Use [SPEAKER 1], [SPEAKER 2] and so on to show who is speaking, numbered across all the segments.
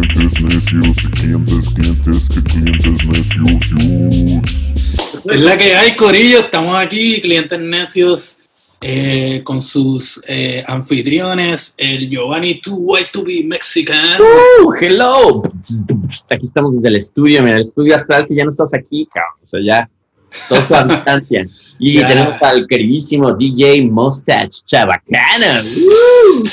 [SPEAKER 1] clientes necios, que clientes, clientes, que clientes necios.
[SPEAKER 2] Es la que hay, Corillo. Estamos aquí, clientes necios, eh, con sus eh, anfitriones, el Giovanni Too White to be Mexican.
[SPEAKER 3] Uh, hello. Aquí estamos desde el estudio, mira, el estudio astral que ya no estás aquí, cabrón. O sea, ya todo a distancia. Y tenemos al queridísimo DJ Mustache Chabacana.
[SPEAKER 2] Tum,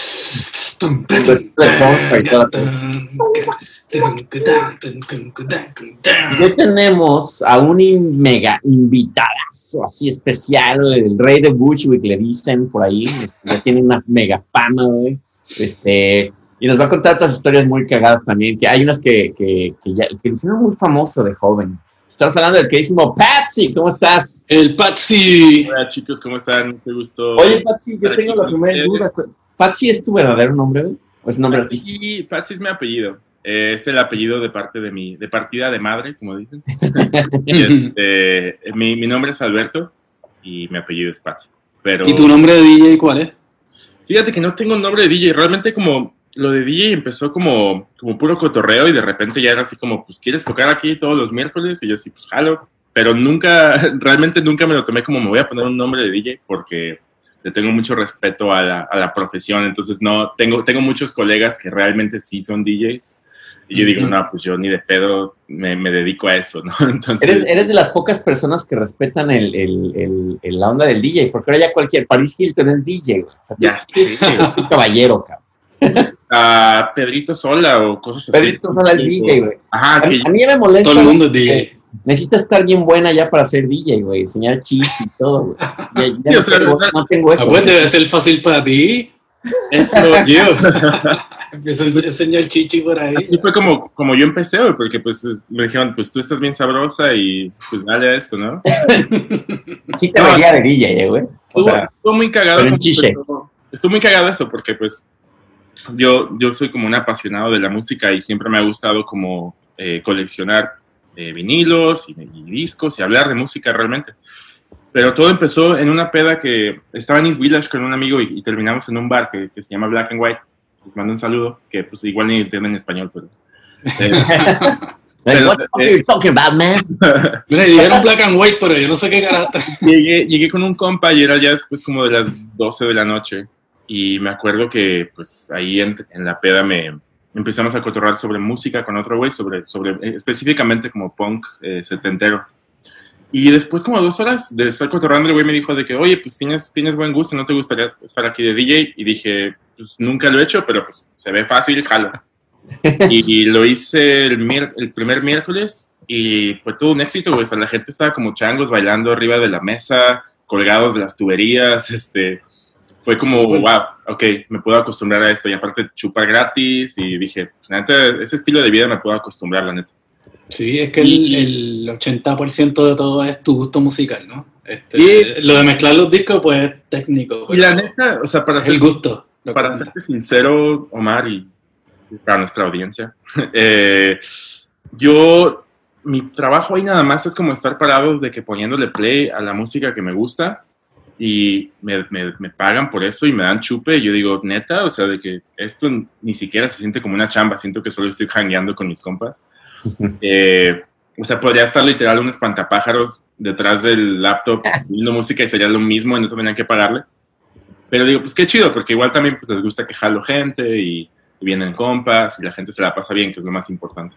[SPEAKER 3] Hoy tenemos a un mega invitadazo así especial, el rey de Bushwick le dicen por ahí, este, ya tiene una mega fama, güey. Este, y nos va a contar otras historias muy cagadas también, que hay unas que, que, que ya que lo hicieron muy famoso de joven. Estamos hablando del queridísimo Patsy, ¿cómo estás?
[SPEAKER 2] El Patsy.
[SPEAKER 4] Hola chicos, ¿cómo están? Mucho gusto.
[SPEAKER 3] Oye, Patsy, yo tengo la primera duda. ¿Patsy es tu verdadero nombre, güey? ¿O es nombre artístico?
[SPEAKER 4] Patsy, Patsy es mi apellido. Eh, es el apellido de parte de mi, de partida de madre, como dicen. Y, este, mi, mi nombre es Alberto y mi apellido es Patsy. Pero
[SPEAKER 2] ¿Y tu nombre de DJ cuál es?
[SPEAKER 4] fíjate que no tengo un nombre de DJ. Realmente como lo de DJ empezó como, como puro cotorreo y de repente ya era así como, pues, ¿quieres tocar aquí todos los miércoles? Y yo sí, pues, jalo. Pero nunca, realmente nunca me lo tomé como me voy a poner un nombre de DJ porque le tengo mucho respeto a la, a la profesión. Entonces, no, tengo, tengo muchos colegas que realmente sí son DJs. Y yo digo, no, pues yo ni de pedo me, me dedico a eso, ¿no? Entonces,
[SPEAKER 3] Eres, eres de las pocas personas que respetan el, el, el- el- la onda del DJ, porque ahora ya cualquier, Paris Hilton es DJ. O sea,
[SPEAKER 4] Ya
[SPEAKER 3] tú- tú eres un caballero, cabrón.
[SPEAKER 4] a Pedrito Sola o cosas así.
[SPEAKER 3] Pedrito Sola es DJ, güey.
[SPEAKER 4] Ajá,
[SPEAKER 3] A,
[SPEAKER 4] que
[SPEAKER 3] a mí me molesta.
[SPEAKER 2] Todo el mundo es DJ.
[SPEAKER 3] Que Necesita estar bien buena ya para ser DJ, güey. Enseñar chichi y todo, güey. Ya, ya
[SPEAKER 4] Sí,
[SPEAKER 3] no,
[SPEAKER 4] o sea,
[SPEAKER 3] tengo, no tengo eso.
[SPEAKER 2] Pues debe ser fácil para ti.
[SPEAKER 4] eso,
[SPEAKER 2] Yo. Empieza a enseñar chichi por ahí.
[SPEAKER 4] Así fue como, como yo empecé, güey, porque pues es- me dijeron, pues tú estás bien sabrosa y pues dale a esto, ¿no?
[SPEAKER 3] Sí te veía de DJ, eh, güey. O
[SPEAKER 4] Estuvo,
[SPEAKER 3] sea,
[SPEAKER 4] estuvo muy cagado. empezó- Estuvo muy cagado eso, porque pues yo, yo soy como un apasionado de la música y siempre me ha gustado como eh, coleccionar eh, vinilos y, y discos y hablar de música realmente. Pero todo empezó en una peda que estaba en East Village con un amigo y, y terminamos en un bar que, que se llama Black and White. Les mando un saludo, que pues igual ni entienden español, pero... eh, pero-
[SPEAKER 3] what the fuck are you talking about, man?
[SPEAKER 2] Mira, dijeron black and white, pero yo no sé qué carácter.
[SPEAKER 4] llegué, llegué con un compa y era ya después como de las 12 de la noche. Y me acuerdo que pues ahí en, en la peda me empezamos a cotorrar sobre música con otro güey, sobre, sobre eh, específicamente como punk eh, setentero. Y después como dos horas de estar cotorrando, el güey me dijo de que, oye, pues tienes, tienes buen gusto, ¿no te gustaría estar aquí de DJ? Y dije, pues nunca lo he hecho, pero pues se ve fácil, jalo. y, lo hice el, el primer miércoles y fue todo un éxito, güey. O sea, la gente estaba como changos bailando arriba de la mesa, colgados de las tuberías, este... Fue como, wow, ok, me puedo acostumbrar a esto. Y aparte, chupar gratis. Y dije, pues, la neta, ese estilo de vida me puedo acostumbrar, la neta.
[SPEAKER 2] Sí, es que el, el 80% de todo es tu gusto musical, ¿no? Este,
[SPEAKER 4] Sí.
[SPEAKER 2] Lo de mezclar los discos, pues es técnico.
[SPEAKER 4] Y la neta, o sea, para ser
[SPEAKER 2] el gusto.
[SPEAKER 4] para serte sincero, Omar, y para nuestra audiencia, eh, yo, mi trabajo ahí nada más es como estar parado de que poniéndole play a la música que me gusta y me, me- me pagan por eso y me dan chupe y yo digo, neta, o sea, de que esto ni siquiera se siente como una chamba, siento que solo estoy hangueando con mis compas. Eh, o sea, podría estar literal un espantapájaros detrás del laptop viendo música y sería lo mismo y no tendrían que pagarle. Pero digo, pues qué chido, porque igual también pues, les gusta que jalo gente y, y vienen compas y la gente se la pasa bien, que es lo más importante.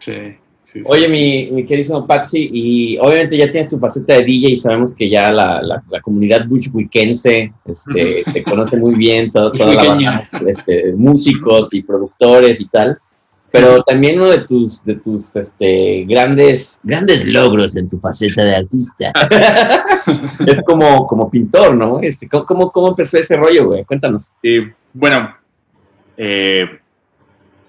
[SPEAKER 2] Sí, sí, sí.
[SPEAKER 3] Oye, mi, mi querido Patsy, y obviamente ya tienes tu faceta de DJ y sabemos que ya la, la, la comunidad bushwickense este, te conoce muy bien, todo, toda la banda, este, músicos y productores y tal. Pero también uno de tus, de tus este, grandes, grandes logros en tu faceta de artista es como, como pintor, ¿no? Este, ¿cómo, cómo, empezó ese rollo, güey? Cuéntanos.
[SPEAKER 4] Y bueno, eh,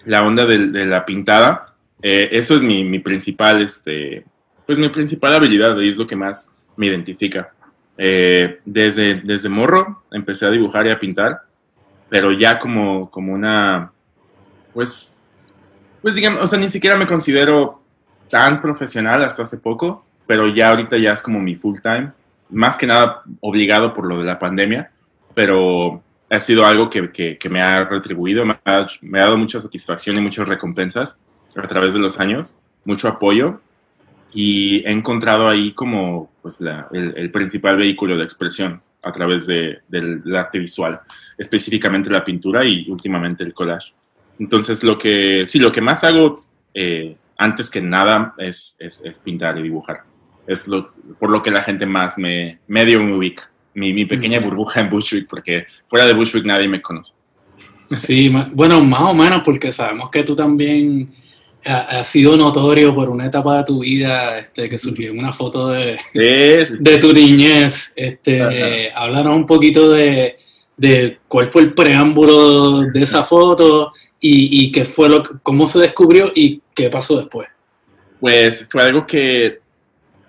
[SPEAKER 4] la onda de, de la pintada, eh, eso es mi, principal, este, pues mi principal habilidad y es lo que más me identifica. Eh, desde, desde morro empecé a dibujar y a pintar, pero ya como, como una, pues, pues digamos, o sea, ni siquiera me considero tan profesional hasta hace poco, pero ya ahorita ya es como mi full time, más que nada obligado por lo de la pandemia, pero ha sido algo que, que, que me ha retribuido, me ha, me ha, dado mucha satisfacción y muchas recompensas a través de los años, mucho apoyo y he encontrado ahí como pues, la, el, el, principal vehículo de expresión a través de, del, del, arte visual, específicamente la pintura y últimamente el collage. Entonces, lo que, sí, lo que más hago eh, antes que nada es, es, es, pintar y dibujar. Es lo, por lo que la gente más me medio me ubica. Mi, mi pequeña burbuja en Bushwick, porque fuera de Bushwick nadie me conoce.
[SPEAKER 2] Sí, bueno, más o menos, porque sabemos que tú también ha, sido notorio por una etapa de tu vida este, que surgió una foto de,
[SPEAKER 4] sí, sí,
[SPEAKER 2] de tu niñez. Este, eh, háblanos un poquito de, de, cuál fue el preámbulo de esa foto y, y, qué fue lo cómo se descubrió y qué pasó después.
[SPEAKER 4] Pues fue algo que,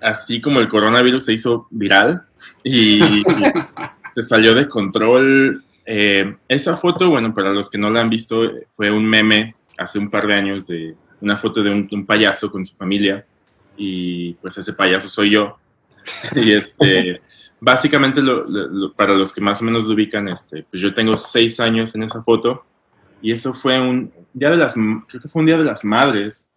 [SPEAKER 4] así como el coronavirus se hizo viral y, y se salió de control. Eh, esa foto, bueno, para los que no la han visto, fue un meme hace un par de años de una foto de un, un, payaso con su familia y pues ese payaso soy yo. y este, básicamente lo, lo, para los que más o menos lo ubican, este, pues yo tengo seis años en esa foto y eso fue un día de las, creo que fue un día de las madres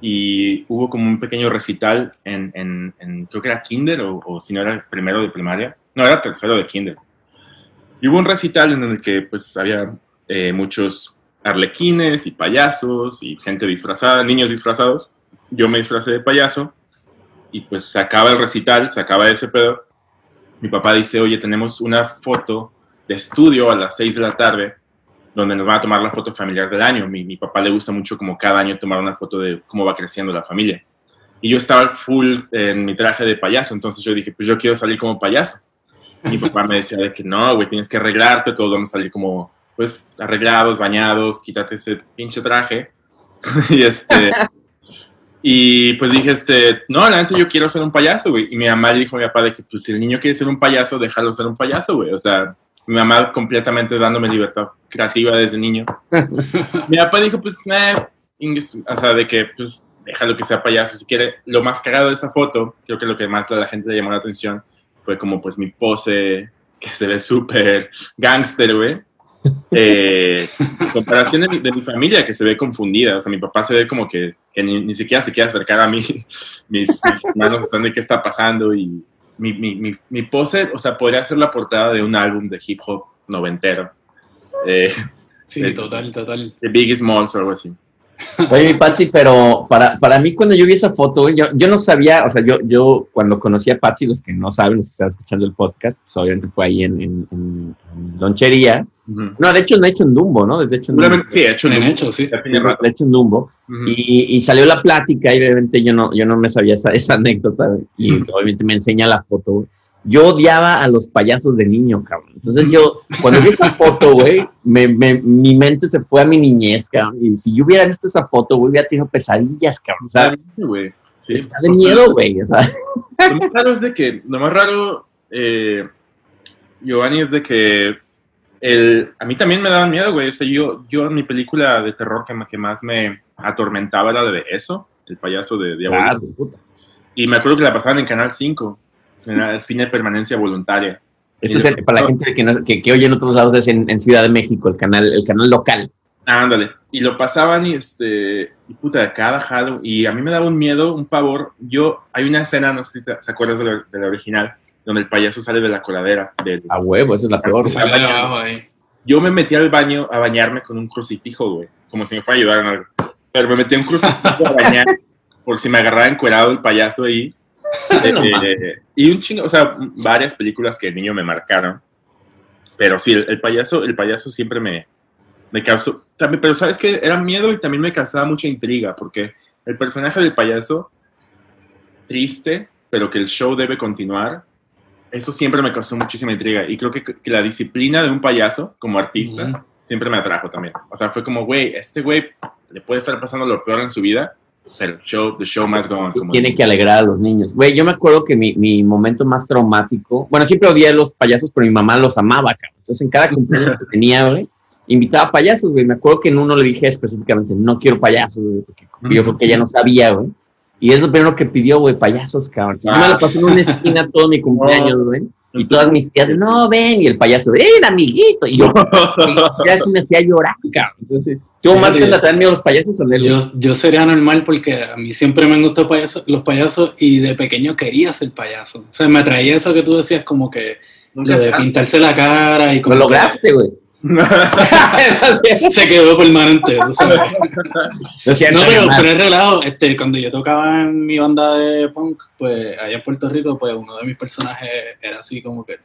[SPEAKER 4] y hubo como un pequeño recital en, en, en creo que era kinder o, o, si no era primero de primaria, no era tercero de kinder. Y hubo un recital en el que pues había eh, muchos arlequines y payasos y gente disfrazada, niños disfrazados. Yo me disfracé de payaso y pues se acaba el recital, se acaba ese pedo. Mi papá dice, oye, tenemos una foto de estudio a las 6 de la tarde donde nos van a tomar la foto familiar del año. Mi, mi papá le gusta mucho como cada año tomar una foto de cómo va creciendo la familia. Y yo estaba full en mi traje de payaso, entonces yo dije, pues yo quiero salir como payaso. Mi papá me decía de que no, güey, tienes que arreglarte, todos vamos a salir como pues arreglados, bañados, quítate ese pinche traje. y este. y pues dije, este, no, la neta yo quiero ser un payaso, güey. Y mi mamá le dijo a mi papá de que, pues si el niño quiere ser un payaso, déjalo ser un payaso, güey. O sea, mi mamá completamente dándome libertad creativa desde niño. mi papá dijo, pues, nah, o sea, de que, pues, déjalo que sea payaso si quiere. Lo más cagado de esa foto, creo que lo que más a la gente le llamó la atención fue como, pues, mi pose, que se ve súper gangster, güey eh, comparación de mi, de mi, familia que se ve confundida, o sea, mi papá se ve como que, que ni, ni, siquiera se quiere acercar a mí, mis, mis hermanos están de qué está pasando y mi, mi, mi, pose, o sea, podría ser la portada de un álbum de hip hop noventero. Eh,
[SPEAKER 2] sí, de, total, total.
[SPEAKER 4] De Biggie Smalls o algo así.
[SPEAKER 3] Oye, mi Patsy, pero para, para mí cuando yo vi esa foto, yo, yo no sabía, o sea, yo, yo cuando conocí a Patsy, los que no saben, los que están escuchando el podcast, pues obviamente fue ahí en, en, en, lonchería. Uh -huh. No, de hecho, no he hecho en Dumbo, ¿no? Desde hecho en
[SPEAKER 4] Dumbo. Sí, hecho en Dumbo.
[SPEAKER 2] Hecho, sí.
[SPEAKER 3] De hecho en Dumbo. Uh -huh. y, y, salió la plática y obviamente yo no, yo no me sabía esa, esa anécdota y uh -huh. obviamente me enseña la foto yo odiaba a los payasos de niño, cabrón. Entonces yo, cuando vi esta foto, güey, me, me, mi mente se fue a mi niñez, cabrón. Y si yo hubiera visto esa foto, güey, hubiera tenido pesadillas, cabrón. O sea,
[SPEAKER 4] güey.
[SPEAKER 3] Sí, está de miedo, güey. O sea.
[SPEAKER 4] Lo más raro es de que, lo más raro, eh, Giovanni, es de que el, a mí también me daban miedo, güey. O sea, yo, yo en mi película de terror que, que más me atormentaba era de eso, el payaso de Diablo.
[SPEAKER 3] Claro, puta.
[SPEAKER 4] Y me acuerdo que la pasaban en Canal 5 el fin de permanencia voluntaria.
[SPEAKER 3] Eso es el, para la gente que, no, que, que, oye en otros lados es en, en, Ciudad de México, el canal, el canal local.
[SPEAKER 4] Ah, ándale. Y lo pasaban y este, y puta, cada Halloween. Y a mí me daba un miedo, un pavor. Yo, hay una escena, no sé si te, se acuerdas de la, de la, original, donde el payaso sale de la coladera. Del,
[SPEAKER 3] a huevo, esa es la peor.
[SPEAKER 4] Yo me metí al baño a bañarme con un crucifijo, güey, como si me fuera a ayudar en algo. Pero me metí un crucifijo a bañar por si me agarraba encuerado el payaso ahí eh, y un chingo, o sea, varias películas que de niño me marcaron. Pero sí, el, el, payaso, el payaso siempre me, me causó. También, pero sabes que era miedo y también me causaba mucha intriga, porque el personaje del payaso, triste, pero que el show debe continuar, eso siempre me causó muchísima intriga. Y creo que, que la disciplina de un payaso como artista uh -huh. siempre me atrajo también. O sea, fue como, güey, este güey le puede estar pasando lo peor en su vida, pero show, the show on. Como
[SPEAKER 3] Tiene que alegrar a los niños. Güey, yo me acuerdo que mi, mi, momento más traumático, bueno, siempre odié a los payasos, pero mi mamá los amaba, cabrón. Entonces, en cada cumpleaños que tenía, güey, invitaba payasos, güey. Me acuerdo que en uno le dije específicamente, no quiero payasos, güey, porque yo creo que ella no sabía, güey. Y es lo primero que pidió, güey, payasos, cabrón. Ah. Yo me lo pasé en una esquina todo mi cumpleaños, güey. Y todas mis tías, no, ven, y el payaso, ¡eh, amiguito! Y yo, ya se me hacía llorar, cabrón. Entonces, ¿tú, Omar, te la traen miedo los payasos o?
[SPEAKER 2] Yo, yo sería normal porque a mí siempre me han gustado payaso- los payasos y de pequeño quería ser payaso. O sea, me traía eso que tú decías como que lo de pintarse la cara y
[SPEAKER 3] Lo
[SPEAKER 2] como que
[SPEAKER 3] lograste, güey.
[SPEAKER 2] se quedó permanente. tú sabes.
[SPEAKER 3] Decía,
[SPEAKER 2] No, pero fuera de relajo, este, cuando yo tocaba en mi banda de punk, pues allá en Puerto Rico, pues uno de mis personajes era así como que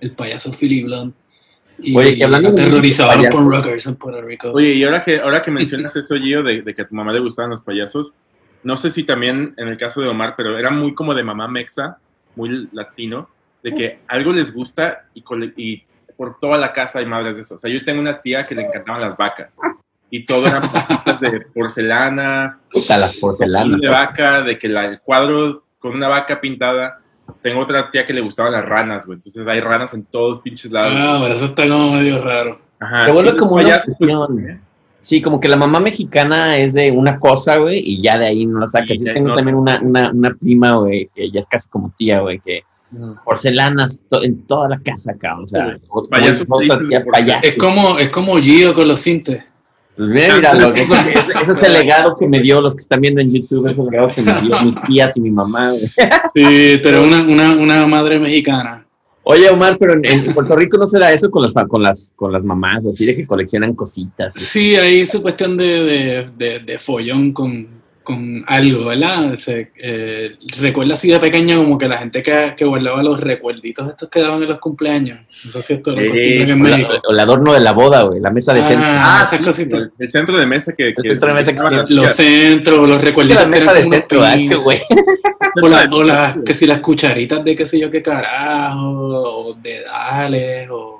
[SPEAKER 2] el payaso Philly Blunt. Y
[SPEAKER 3] Oye, que hablando de
[SPEAKER 2] aterrorizaba a los
[SPEAKER 3] payasos.
[SPEAKER 2] punk rockers en Puerto Rico.
[SPEAKER 4] Oye, y ahora que, ahora que mencionas eso, Gio, de, de que a tu mamá le gustaban los payasos, no sé si también en el caso de Omar, pero era muy como de mamá mexa, muy latino, de que algo les gusta y, y por toda la casa hay madres de eso. O sea, yo tengo una tía que le encantaban las vacas y todo eran de porcelana,
[SPEAKER 3] puta, las porcelanas.
[SPEAKER 4] de vaca, de que la- el cuadro con una vaca pintada. Tengo otra tía que le gustaban las ranas, güey. Entonces hay ranas en todos pinches lados.
[SPEAKER 2] Ah, pero eso está como medio raro.
[SPEAKER 4] Ajá.
[SPEAKER 3] Se vuelve como una
[SPEAKER 4] pues,
[SPEAKER 3] obsesión. Sí, como que la mamá mexicana es de una cosa, güey, y ya de ahí no la sacas.
[SPEAKER 4] Y
[SPEAKER 3] Yo tengo
[SPEAKER 4] no-
[SPEAKER 3] también una, una, una prima, güey, que ya es casi como tía, güey, que porcelanas to- en toda la casa, cabrón. O sea.
[SPEAKER 2] Es como, es como Gio con los cintes.
[SPEAKER 3] Pues mira, mira, lo que- ese, ese es el legado que me dio, los que están viendo en YouTube, ese es el legado que me dio mis tías y mi mamá, güey.
[SPEAKER 2] Sí, pero una, una, una madre mexicana.
[SPEAKER 3] Oye, Omar, pero en, en Puerto Rico no se da eso con las, con las, con las mamás, así de que coleccionan cositas.
[SPEAKER 2] Sí, hay su cuestión de, de, de, de follón con, con algo, ¿verdad? Se, eh, recuerda así de pequeño como que la gente que, que guardaba los recuerditos estos que daban en los cumpleaños. No sé si esto lo en
[SPEAKER 3] O, la-
[SPEAKER 2] México.
[SPEAKER 3] o el adorno de la boda, güey, la mesa de centro.
[SPEAKER 2] Ah, esas
[SPEAKER 4] sí,
[SPEAKER 2] cositas.
[SPEAKER 4] El, el centro de mesa que... que
[SPEAKER 3] centro de mesa que
[SPEAKER 2] Los centros, los recuerditos
[SPEAKER 3] la
[SPEAKER 2] que
[SPEAKER 3] mesa
[SPEAKER 2] eran
[SPEAKER 3] de centro, güey.
[SPEAKER 2] O, la- o las- que si las cucharitas de qué sé yo qué carajo, o dedales, o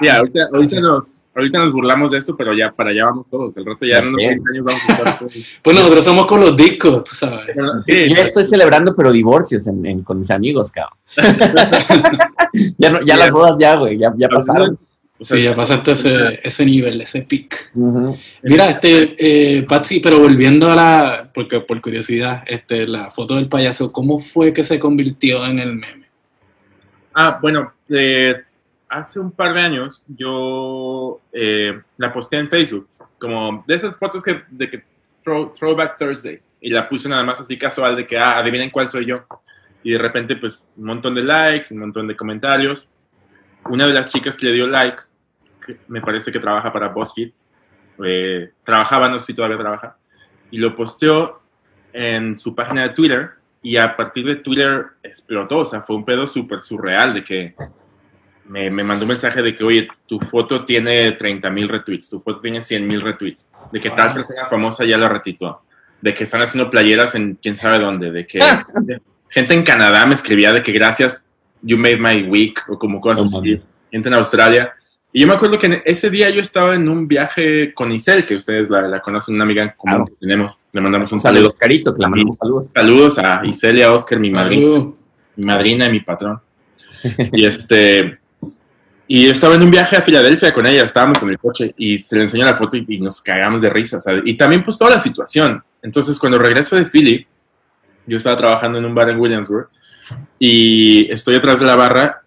[SPEAKER 4] Sí, ahorita, ahorita nos, ahorita nos burlamos de eso, pero ya para allá vamos todos. El rato ya
[SPEAKER 3] Ya
[SPEAKER 4] en unos
[SPEAKER 3] sé.
[SPEAKER 4] 20 años vamos a estar todos.
[SPEAKER 2] Pues nosotros somos con los discos, tú sabes.
[SPEAKER 4] Pero,
[SPEAKER 3] Sí,
[SPEAKER 4] sí,
[SPEAKER 3] yo estoy celebrando, pero divorcios en, en- con mis amigos, cabrón. ya no, ya las
[SPEAKER 4] ya.
[SPEAKER 3] bodas ya, güey, ya, ya pasaron.
[SPEAKER 4] o sea,
[SPEAKER 2] Sí, ya pasaste ese, ese nivel, ese pic. Mira, este, eh, Patsy, pero volviendo a la, porque por curiosidad, este, la foto del payaso, ¿cómo fue que se convirtió en el meme?
[SPEAKER 4] Ah, bueno, eh, hace un par de años yo eh, la posté en Facebook, como de esas fotos que, de que throw- Throwback Thursday, y la puse nada más así casual de que, ah, adivinen cuál soy yo. Y de repente, pues, un montón de likes, un montón de comentarios. Una de las chicas que le dio like, que me parece que trabaja para BuzzFeed, eh, trabajaba, no sé si todavía trabaja, y lo posteó en su página de Twitter, y a partir de Twitter explotó, o sea, fue un pedo súper surreal de que me, me mandó un mensaje de que, oye, tu foto tiene 30 mil retweets, tu foto tiene 100 mil retweets, de que tal
[SPEAKER 2] Wow.
[SPEAKER 4] persona famosa ya la retitó, de que están haciendo playeras en quién sabe dónde, de que
[SPEAKER 3] Ah.
[SPEAKER 4] gente en Canadá me escribía de que gracias, you made my week, o como cosas
[SPEAKER 3] No
[SPEAKER 4] así, gente en Australia. Y yo me acuerdo que ese día yo estaba en un viaje con Isel, que ustedes la, la conocen, una amiga común
[SPEAKER 3] Claro.
[SPEAKER 4] que tenemos, le mandamos un
[SPEAKER 3] saludo,
[SPEAKER 4] saludo.
[SPEAKER 3] Carito, que la mandamos saludos.
[SPEAKER 4] Saludos a Isel y a Oscar, mi madrina mi madrina y mi patrón. Y este. Y yo estaba en un viaje a Filadelfia con ella, estábamos en el coche y se le enseñó la foto y, y nos cagamos de risa. ¿sabes? Y también, pues, toda la situación. Entonces, cuando regreso de Philly, yo estaba trabajando en un bar en Williamsburg y estoy atrás de la barra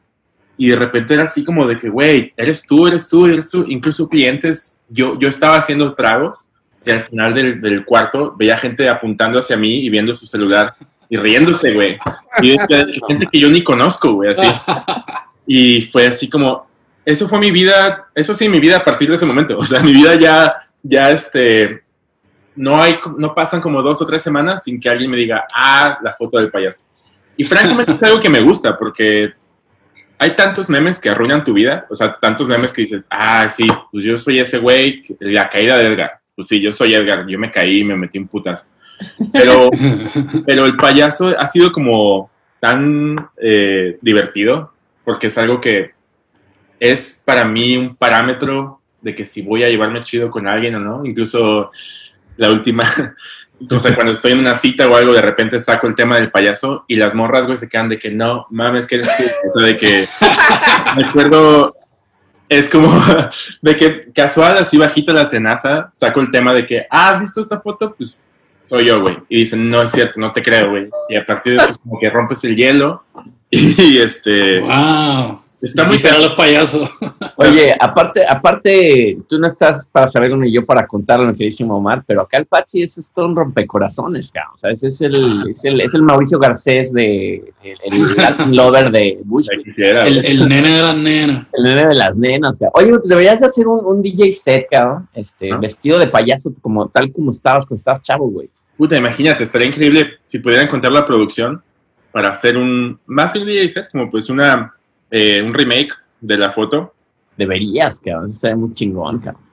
[SPEAKER 4] y de repente era así como de que, güey, eres tú, eres tú, eres tú. Incluso clientes, yo, yo estaba haciendo tragos y al final del, del cuarto veía gente apuntando hacia mí y viendo su celular y riéndose, güey. Y de- de gente que yo ni conozco, güey, así. Y fue así como, eso fue mi vida, eso sí, mi vida a partir de ese momento. O sea, mi vida ya, ya este, no hay, no pasan como dos o tres semanas sin que alguien me diga, ah, la foto del payaso. Y francamente es algo que me gusta porque hay tantos memes que arruinan tu vida. O sea, tantos memes que dices, ah, sí, pues yo soy ese güey, la caída de Edgar. Pues sí, yo soy Edgar, yo me caí y me metí en putas. Pero pero el payaso ha sido como tan eh, divertido porque es algo que es para mí un parámetro de que si voy a llevarme chido con alguien o no. Incluso la última, o sea, cuando estoy en una cita o algo, de repente saco el tema del payaso y las morras, güey, se quedan de que no, mames, que eres tú. O sea, de que me acuerdo, es como de que casual, así bajita la tenaza, saco el tema de que, ah, ¿has visto esta foto? Pues soy yo, güey. Y dicen, no es cierto, no te creo, güey. Y a partir de eso es como que rompes el hielo y este...
[SPEAKER 2] ¡Wow!
[SPEAKER 4] Está muy
[SPEAKER 2] feo los payasos.
[SPEAKER 3] Oye, aparte, aparte, tú no estás para saberlo ni yo para contarlo, mi queridísimo Omar, pero acá el Patsy es, es todo un rompecorazones, cabrón. O sea, ese es el, es el, es el Mauricio Garcés de el, el Latin lover de Bush.
[SPEAKER 2] El, nene de las nenas.
[SPEAKER 3] El nene de las nenas, cabrón. Oye, pues deberías de hacer un, un DJ set, cabrón, este,
[SPEAKER 4] Ah.
[SPEAKER 3] vestido de payaso, como tal como estabas cuando estabas chavo, güey.
[SPEAKER 4] Puta, imagínate, estaría increíble si pudieran encontrar la producción para hacer un, más que un DJ set, como pues una, eh, un remake de la foto.
[SPEAKER 3] Deberías, cabrón, estaría muy chingón, cabrón.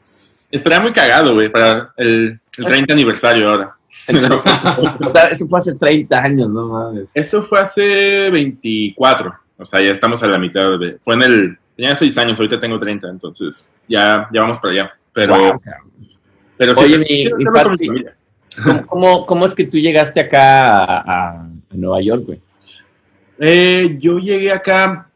[SPEAKER 4] Estaría muy cagado, güey, para el, el 30 aniversario ahora.
[SPEAKER 3] o sea, eso fue hace 30 años, no mames.
[SPEAKER 4] Eso fue hace 24, o sea, ya estamos a la mitad de... Fue en el... Tenía 6 años, ahorita tengo 30, entonces ya, ya vamos para allá. Pero, pero sí,
[SPEAKER 3] Oye, mi- Patsy. ¿Cómo, cómo, cómo es que tú llegaste acá a Nueva York, güey?
[SPEAKER 4] Eh, yo llegué acá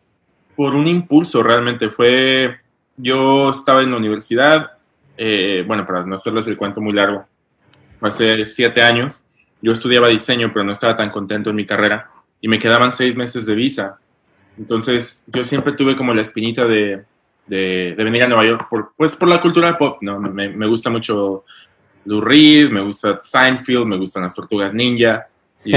[SPEAKER 4] por un impulso, realmente. Fue, yo estaba en la universidad, eh, bueno, para no hacerles el cuento muy largo, hace siete años, yo estudiaba diseño, pero no estaba tan contento en mi carrera y me quedaban seis meses de visa. Entonces, yo siempre tuve como la espinita de, venir a Nueva York, por, pues por la cultura pop, ¿no? Me, me gusta mucho Lou Reed, me gusta Seinfeld, me gustan las tortugas ninja. Y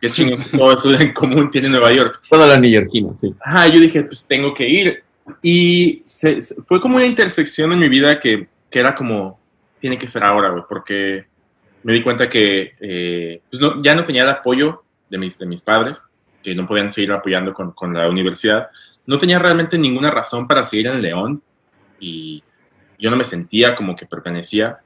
[SPEAKER 4] qué chingo, todo eso en común tiene Nueva York.
[SPEAKER 3] Todo lo neoyorquino, sí.
[SPEAKER 4] Ajá, yo dije, pues tengo que ir. Y se- se- fue como una intersección en mi vida que, que era como, tiene que ser ahora, güey, porque me di cuenta que eh, pues no- ya no tenía el apoyo de mis, de mis padres, que no podían seguir apoyando con, con la universidad. No tenía realmente ninguna razón para seguir en León y yo no me sentía como que pertenecía.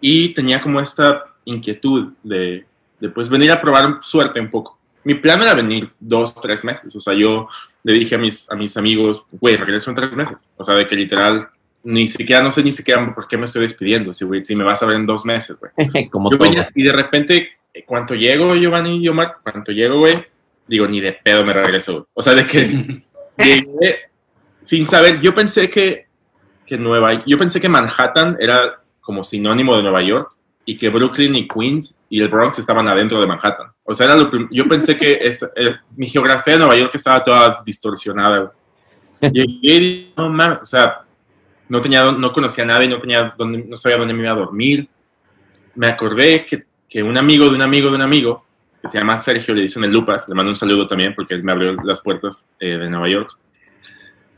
[SPEAKER 4] Y tenía como esta inquietud de, de pues venir a probar suerte un poco. Mi plan era venir dos, tres meses. O sea, yo le dije a mis, a mis amigos, güey, regreso en tres meses. O sea, de que literal, ni siquiera, no sé ni siquiera por qué me estoy despidiendo. Si, güey, si me vas a ver en dos meses, güey.
[SPEAKER 3] Como
[SPEAKER 4] Yo venía y de repente, eh, cuando llego, Giovanni y Omar, cuando llego, güey, digo, ni de pedo me regreso, güey. O sea, de que llegué sin saber, yo pensé que, que Nueva, yo pensé que Manhattan era como sinónimo de Nueva York y que Brooklyn y Queens y el Bronx estaban adentro de Manhattan. O sea, era lo yo pensé que es, eh, mi geografía de Nueva York estaba toda distorsionada. y no mames, o sea, no tenía, no conocía a nadie, no tenía dónde, no sabía dónde me iba a dormir. Me acordé que, que un amigo de un amigo de un amigo, que se llama Sergio, le dicen el Lupas, le mando un saludo también porque él me abrió las puertas eh, de Nueva York.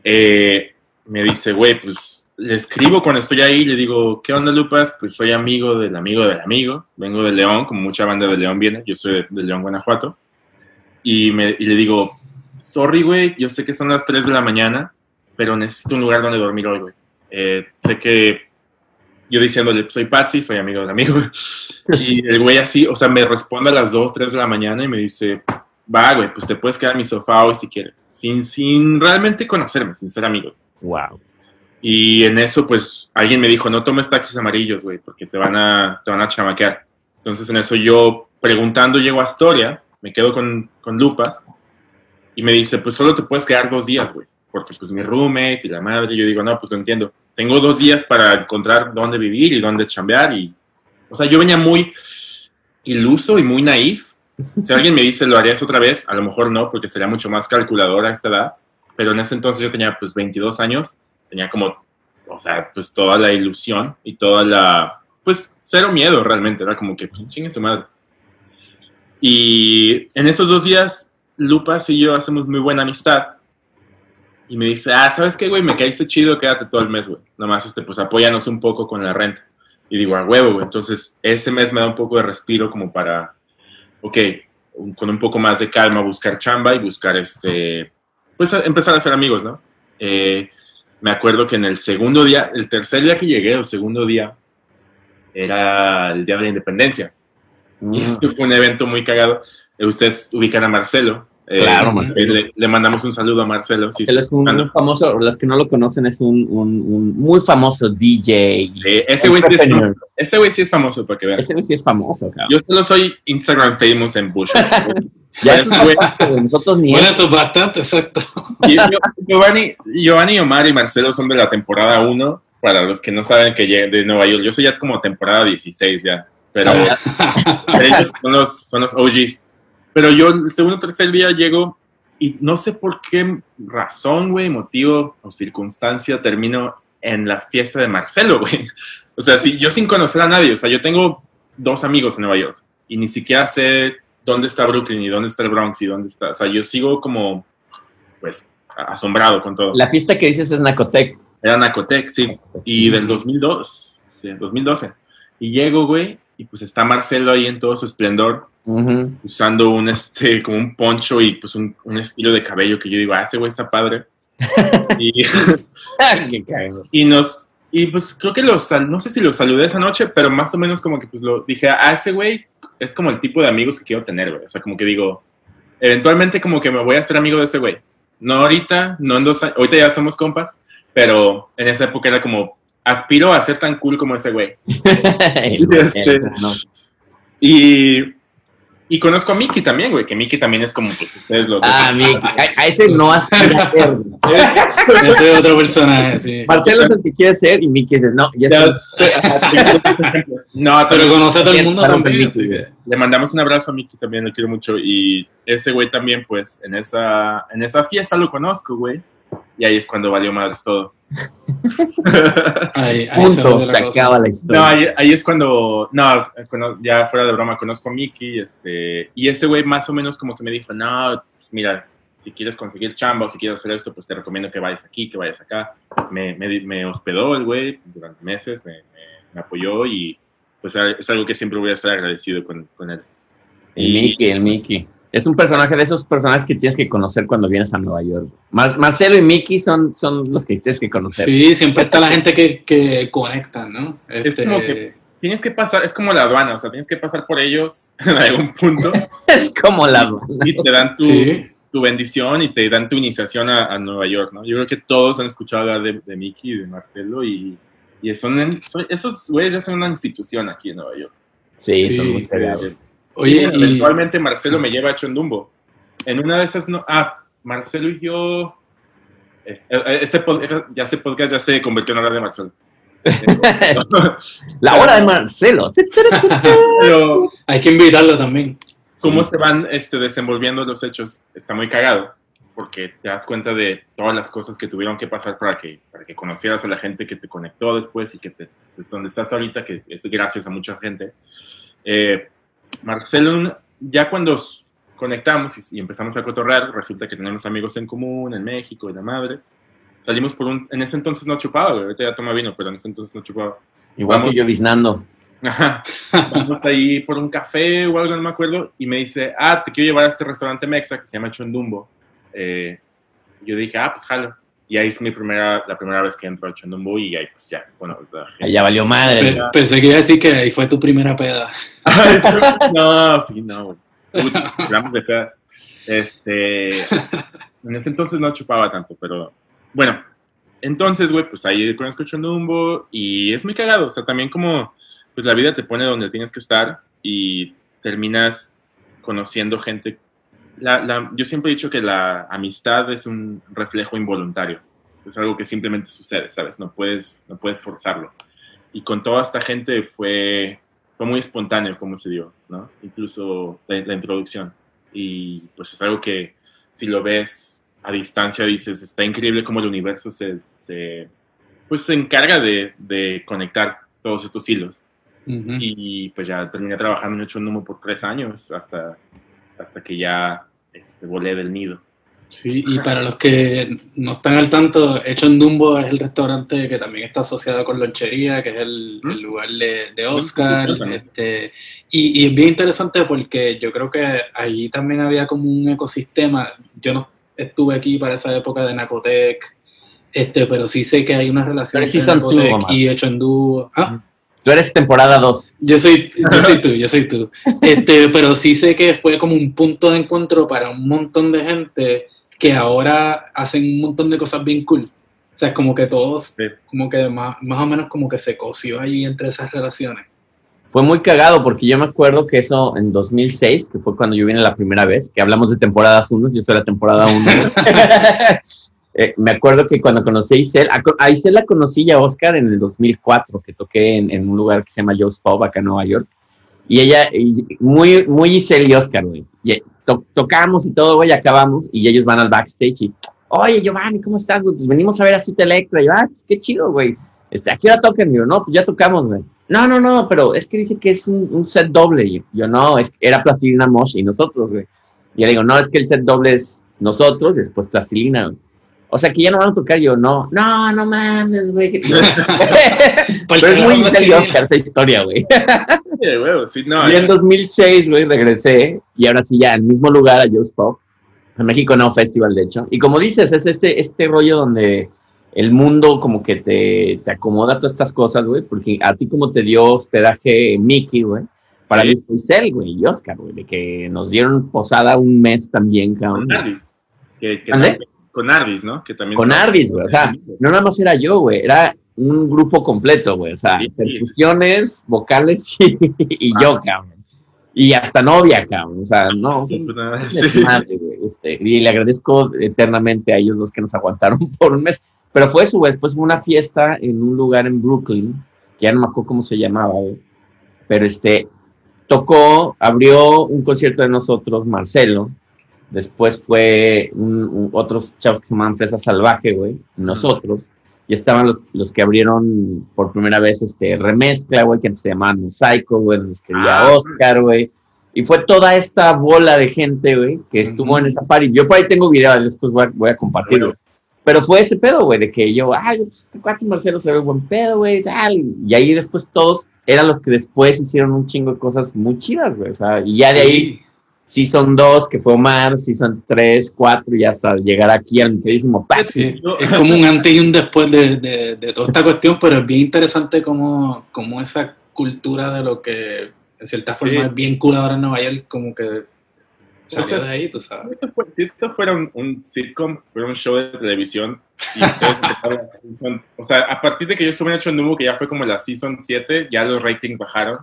[SPEAKER 4] Eh, me dice, güey, pues le escribo cuando estoy ahí, le digo, ¿qué onda, Lupas? Pues soy amigo del amigo del amigo, vengo de León, como mucha banda de León viene, yo soy de, de León, Guanajuato. Y, me, y le digo, sorry, güey, yo sé que son las 3 de la mañana, pero necesito un lugar donde dormir hoy, güey. Eh, sé que yo diciéndole, soy Patsy, soy amigo del amigo. Y el güey así, o sea, me responde a las 2, 3 de la mañana y me dice, va, güey, pues te puedes quedar en mi sofá hoy si quieres. Sin, sin realmente conocerme, sin ser amigos.
[SPEAKER 3] Wow.
[SPEAKER 4] Y en eso, pues, alguien me dijo, no tomes taxis amarillos, güey, porque te van a, te van a chamaquear. Entonces, en eso yo, preguntando, llego a Astoria, me quedo con, con Lupas, y me dice, pues, solo te puedes quedar dos días, güey, porque, pues, mi roommate y la madre, yo digo, no, pues, lo entiendo. Tengo dos días para encontrar dónde vivir y dónde chambear, y, o sea, yo venía muy iluso y muy naif. Si alguien me dice, ¿lo harías otra vez? A lo mejor no, porque sería mucho más calculador a esta edad, pero en ese entonces yo tenía, pues, 22 años, tenía como, o sea, pues toda la ilusión y toda la, pues cero miedo realmente, era como que, pues chingue su madre. Y en esos dos días, Lupas y yo hacemos muy buena amistad. Y me dice, ah, ¿sabes qué, güey? Me caíste chido, quédate todo el mes, güey. Nomás, este, pues apóyanos un poco con la renta. Y digo, a huevo, güey. Entonces, ese mes me da un poco de respiro como para, ok, con un poco más de calma, buscar chamba y buscar, este, pues empezar a ser amigos, ¿no? Eh, me acuerdo que en el segundo día, el tercer día que llegué, el segundo día, era el Día de la Independencia. Y este fue un evento muy cagado. Eh, Ustedes ubican a Marcelo. Eh,
[SPEAKER 3] Claro,
[SPEAKER 2] Marcelo.
[SPEAKER 4] Le, le mandamos un saludo a Marcelo. si
[SPEAKER 3] Él es un,
[SPEAKER 4] escuchando.
[SPEAKER 3] famoso, los que no lo conocen, es un, un, un muy famoso DJ.
[SPEAKER 4] Eh, ese güey sí, es güey sí es famoso, para que vean.
[SPEAKER 3] Ese güey sí es famoso, cabrón.
[SPEAKER 4] Yo solo soy Instagram famous en Bush.
[SPEAKER 3] ya eso es güey, nosotros ni
[SPEAKER 2] Bueno,
[SPEAKER 3] eso.
[SPEAKER 2] eso es bastante, exacto.
[SPEAKER 4] Y Gio- Giovanni, Giovanni, Omar y Marcelo son de la temporada 1. Para los que no saben que de Nueva York, yo soy ya como temporada 16 ya. pero ellos son los, son los OGs. Pero yo el segundo o tercer día llego y no sé por qué razón, güey, motivo o circunstancia termino en la fiesta de Marcelo, güey. O sea, si, yo sin conocer a nadie, o sea, yo tengo dos amigos en Nueva York y ni siquiera sé dónde está Brooklyn y dónde está el Bronx y dónde está, o sea, yo sigo como, pues, asombrado con todo.
[SPEAKER 3] La fiesta que dices es Nacotec.
[SPEAKER 4] Era Nacotec, sí, y del 2002, sí, 2012. Y llego, güey, y pues está Marcelo ahí en todo su esplendor, usando un, este, como un poncho y pues un, un estilo de cabello que yo digo, ah, ese güey está padre. y, y nos, y pues creo que los, no sé si los saludé esa noche, pero más o menos como que pues lo dije, ah, ese güey es como el tipo de amigos que quiero tener, güey. O sea, como que digo, eventualmente como que me voy a hacer amigo de ese güey. No ahorita, no en dos años, ahorita ya somos compas, pero en esa época era como, aspiro a ser tan cool como ese güey. Este-
[SPEAKER 3] No.
[SPEAKER 4] Y, y conozco a Mickey también, güey, que Mickey también es como, pues ustedes lo
[SPEAKER 3] Ah, Mickey. A, a ese no aspira a ser. güey.
[SPEAKER 2] Ese es otro personaje, sí.
[SPEAKER 3] Marcelo es el que quiere ser y Mickey dice, no, ya
[SPEAKER 4] ejemplos. No,
[SPEAKER 2] Pero
[SPEAKER 4] pero
[SPEAKER 2] conoce a todo el mundo también.
[SPEAKER 4] Le mandamos un abrazo a Mickey también, lo quiero mucho. Y ese güey también, pues, en esa, en esa fiesta lo conozco, güey. Y ahí es cuando valió madres todo.
[SPEAKER 2] Ahí, ahí se
[SPEAKER 3] Punto. Se
[SPEAKER 2] cosa.
[SPEAKER 3] acaba la
[SPEAKER 4] No,
[SPEAKER 3] historia.
[SPEAKER 4] ahí, ahí es cuando, no, ya fuera de broma, conozco a Mickey, este, y ese güey más o menos como que me dijo, no, pues mira, si quieres conseguir chamba o si quieres hacer esto, pues te recomiendo que vayas aquí, que vayas acá. Me, me, me hospedó el güey durante meses, me, me- me apoyó y pues es algo que siempre voy a estar agradecido con, con él.
[SPEAKER 3] El Mickey, el Mickey. Es un personaje de esos personajes que tienes que conocer cuando vienes a Nueva York. Mar- Marcelo y Mickey son, son los que tienes que conocer.
[SPEAKER 2] Sí, siempre está la gente que, que conecta, ¿no?
[SPEAKER 4] Es
[SPEAKER 2] Este,
[SPEAKER 4] como que- Tienes que pasar, es como la aduana, o sea, tienes que pasar por ellos en algún punto
[SPEAKER 3] Es como la...
[SPEAKER 4] y te dan tu,
[SPEAKER 2] sí,
[SPEAKER 4] tu bendición y te dan tu iniciación a, a Nueva York, ¿no? Yo creo que todos han escuchado hablar de, de Mickey y de Marcelo y, y son, esos güeyes ya son una institución aquí en Nueva York.
[SPEAKER 3] Sí,
[SPEAKER 2] Sí.
[SPEAKER 3] son muy cagados.
[SPEAKER 4] Eh,
[SPEAKER 2] Oye,
[SPEAKER 4] y
[SPEAKER 2] y,
[SPEAKER 4] eventualmente Marcelo me lleva a Chondumbo. En una de esas, no, ah, Marcelo y yo, es- eh, este podcast, ya se podcast ya se convirtió en hora de Marcelo.
[SPEAKER 3] La hora de Marcelo.
[SPEAKER 4] Pero
[SPEAKER 2] hay que invitarlo también.
[SPEAKER 4] cómo
[SPEAKER 3] Sí.
[SPEAKER 4] se van este, desenvolviendo los hechos está muy cagado, porque te das cuenta de todas las cosas que tuvieron que pasar para que, para que conocieras a la gente que te conectó después y que te, es donde estás ahorita, que es gracias a mucha gente. Eh, Marcelo, ya cuando conectamos y, empezamos a cotorrear, resulta que tenemos amigos en común en México y la madre. Salimos por un, en ese entonces no chupaba, güey, ahorita ya toma vino, pero en ese entonces no chupaba.
[SPEAKER 3] Igual
[SPEAKER 4] Vamos.
[SPEAKER 3] que yo biznando.
[SPEAKER 4] Vamos ahí por un café o algo, no me acuerdo, y me dice, ah, te quiero llevar a este restaurante mexa que se llama Chondumbo. Eh, yo dije, ah, pues jalo. Y ahí es mi primera, la primera vez que entro a Chondumbo y ahí pues ya, bueno, gente-
[SPEAKER 3] Allá valió madre.
[SPEAKER 2] Pe- pensé que iba a decir que ahí fue tu primera peda.
[SPEAKER 4] no, sí, no, güey. De pedas. Este, en ese entonces no chupaba tanto, pero bueno. Entonces, güey, pues ahí conozco Chondumbo y es muy cagado. O sea, también como, pues la vida te pone donde tienes que estar y terminas conociendo gente. La, la- yo siempre he dicho que la amistad es un reflejo involuntario. Es algo que simplemente sucede, ¿sabes? No puedes, no puedes forzarlo. Y con toda esta gente fue, fue muy espontáneo cómo se dio, ¿no? Incluso la, la introducción. Y pues es algo que si lo ves a distancia dices, está increíble cómo el universo se, se pues se encarga de, de conectar todos estos hilos.
[SPEAKER 2] Ujú.
[SPEAKER 4] Y pues ya terminé trabajando en Chondumbo por tres años hasta, hasta que ya este, volé del nido.
[SPEAKER 2] Sí, y para los que no están al tanto, Hecho en Dumbo es el restaurante que también está asociado con Lonchería, que es el, el lugar de, de Oscar. Este, y, y es bien interesante porque yo creo que allí también había como un ecosistema. Yo no estuve aquí para esa época de Nacotec, este, pero sí sé que hay una relación entre Nacotec y Hecho en Dúo. Ah,
[SPEAKER 3] Tú eres temporada 2.
[SPEAKER 2] yo soy, yo soy tú, yo soy tú. Este, pero sí sé que fue como un punto de encuentro para un montón de gente que ahora hacen un montón de cosas bien cool. O sea, es como que todos,
[SPEAKER 4] Sí.
[SPEAKER 2] como que más, más o menos como que se coció ahí entre esas relaciones.
[SPEAKER 3] Fue muy cagado porque yo me acuerdo que eso en 2006, que fue cuando yo vine la primera vez, que hablamos de temporadas 1, yo soy la temporada 1. me acuerdo que cuando conocí a Isel, a, Isel la conocí ya Oscar en el 2004, que toqué en, en un lugar que se llama Joe's Pub acá en Nueva York. Y ella, y muy, muy Isel y Oscar, güey. Y to- tocamos y todo, güey, acabamos y ellos van al backstage y, oye, Giovanni, ¿cómo estás, güey? Pues venimos a ver a Cita Electra. Y yo, ah, pues qué chido, güey. Este, ¿A qué hora tocan? Y yo, no, pues ya tocamos, güey. No, no, no, pero es que dice que es un, un set doble. Y yo, no, es, era Plastilina Mosh y nosotros, güey. Y yo le digo, no, es que el set doble es nosotros, después Plastilina, güey. O sea, que ya no van a tocar. Yo, no, no, no mames, güey. Pero es muy Isel y Oscar esa historia, güey.
[SPEAKER 4] Sí, no.
[SPEAKER 3] Y en 2006, güey, regresé y ahora sí ya al mismo lugar, a Joe's Pop, en México No Festival, de hecho. Y como dices, es este, este rollo donde el mundo como que te, te acomoda todas estas cosas, güey, porque a ti como te dio hospedaje Mickey, güey, para
[SPEAKER 4] Sí.
[SPEAKER 3] mí fue Isel, güey, y Oscar, güey, de que nos dieron posada un mes también, cabrón.
[SPEAKER 4] Que, que. Con Ardis, ¿no? Que también
[SPEAKER 3] Con Ardis, güey, o sea, no nada más era yo, güey, era un grupo completo, güey, o sea,
[SPEAKER 4] Sí.
[SPEAKER 3] percusiones, vocales y, y yo, cabrón. Y hasta novia, cabrón, o sea, no,
[SPEAKER 4] Sí,
[SPEAKER 3] madre, este, y le agradezco eternamente a ellos dos que nos aguantaron por un mes. Pero fue eso, güey, después fue una fiesta en un lugar en Brooklyn, que ya no me acuerdo cómo se llamaba, güey. Pero este, tocó, abrió un concierto de nosotros, Marcelo. Después fue un- un- otros chavos que se llamaban Fresa Salvaje, güey, nosotros. Y estaban los, los que abrieron por primera vez este remezcla, güey, que se llamaban Mosaico, güey, donde escribía
[SPEAKER 4] Ah.
[SPEAKER 3] Oscar, güey. Y fue toda esta bola de gente, güey, que estuvo en esa party. Yo por ahí tengo video, después voy a, voy a compartirlo.
[SPEAKER 4] Bueno.
[SPEAKER 3] Pero fue ese pedo, güey, de que yo, ay, pues este cuate Marcelo se ve buen pedo, güey, tal. Y ahí después todos eran los que después hicieron un chingo de cosas muy chidas, güey. O sea, y ya de ahí sí son dos, que fue Omar, sí son tres, cuatro, y hasta llegar aquí al queridísimo Patsy.
[SPEAKER 2] Sí, es como un antes y un después de, de- de toda esta cuestión, pero es bien interesante cómo, cómo esa cultura de lo que en cierta forma
[SPEAKER 4] Sí.
[SPEAKER 2] es bien cool ahora en Nueva York, como que salió de ahí, tú sabes.
[SPEAKER 4] Si esto, fue- si esto fuera un, un sitcom, fuera un show de televisión, y ustedes la season- o sea, a partir de que yo estuve en hecho en Nubo, que ya fue como la season 7, ya los ratings bajaron.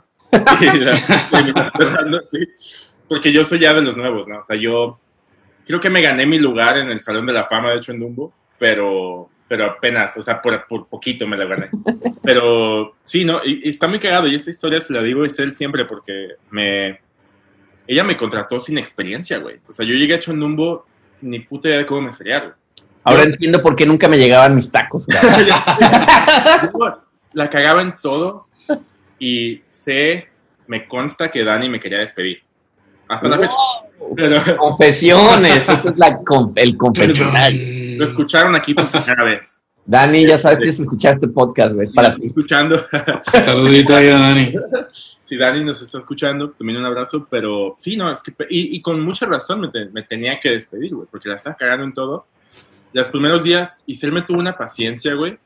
[SPEAKER 4] Y la- la- cerrando, sí. Porque yo soy ya de los nuevos, ¿no? O sea, yo creo que me gané mi lugar en el Salón de la Fama de hecho en Dumbo, pero, pero apenas, o sea, por, por poquito me la gané. Pero sí, ¿no? Y, y está muy cagado, y esta historia se la digo a Isel siempre porque me... Ella me contrató sin experiencia, güey. O sea, yo llegué a Chondumbo sin ni puta idea de cómo me sería, güey.
[SPEAKER 3] Ahora entiendo por qué nunca me llegaban mis tacos, cabrón.
[SPEAKER 4] La cagaba en todo y sé, me consta que Dani me quería despedir. Hasta la fecha. Pero
[SPEAKER 3] Confesiones, esto es la con- el confesional.
[SPEAKER 4] lo escucharon aquí por primera vez.
[SPEAKER 3] Dani, ya sabes, tienes que escuchar este podcast, güey, es para ti.
[SPEAKER 4] escuchando.
[SPEAKER 2] Saludito ahí a Dani.
[SPEAKER 4] si Dani nos está escuchando, también un abrazo, pero sí, no, es que, y, y con mucha razón me, te- me tenía que despedir, güey, porque la estaba cagando en todo. Los primeros días, Isel me tuvo una paciencia, güey.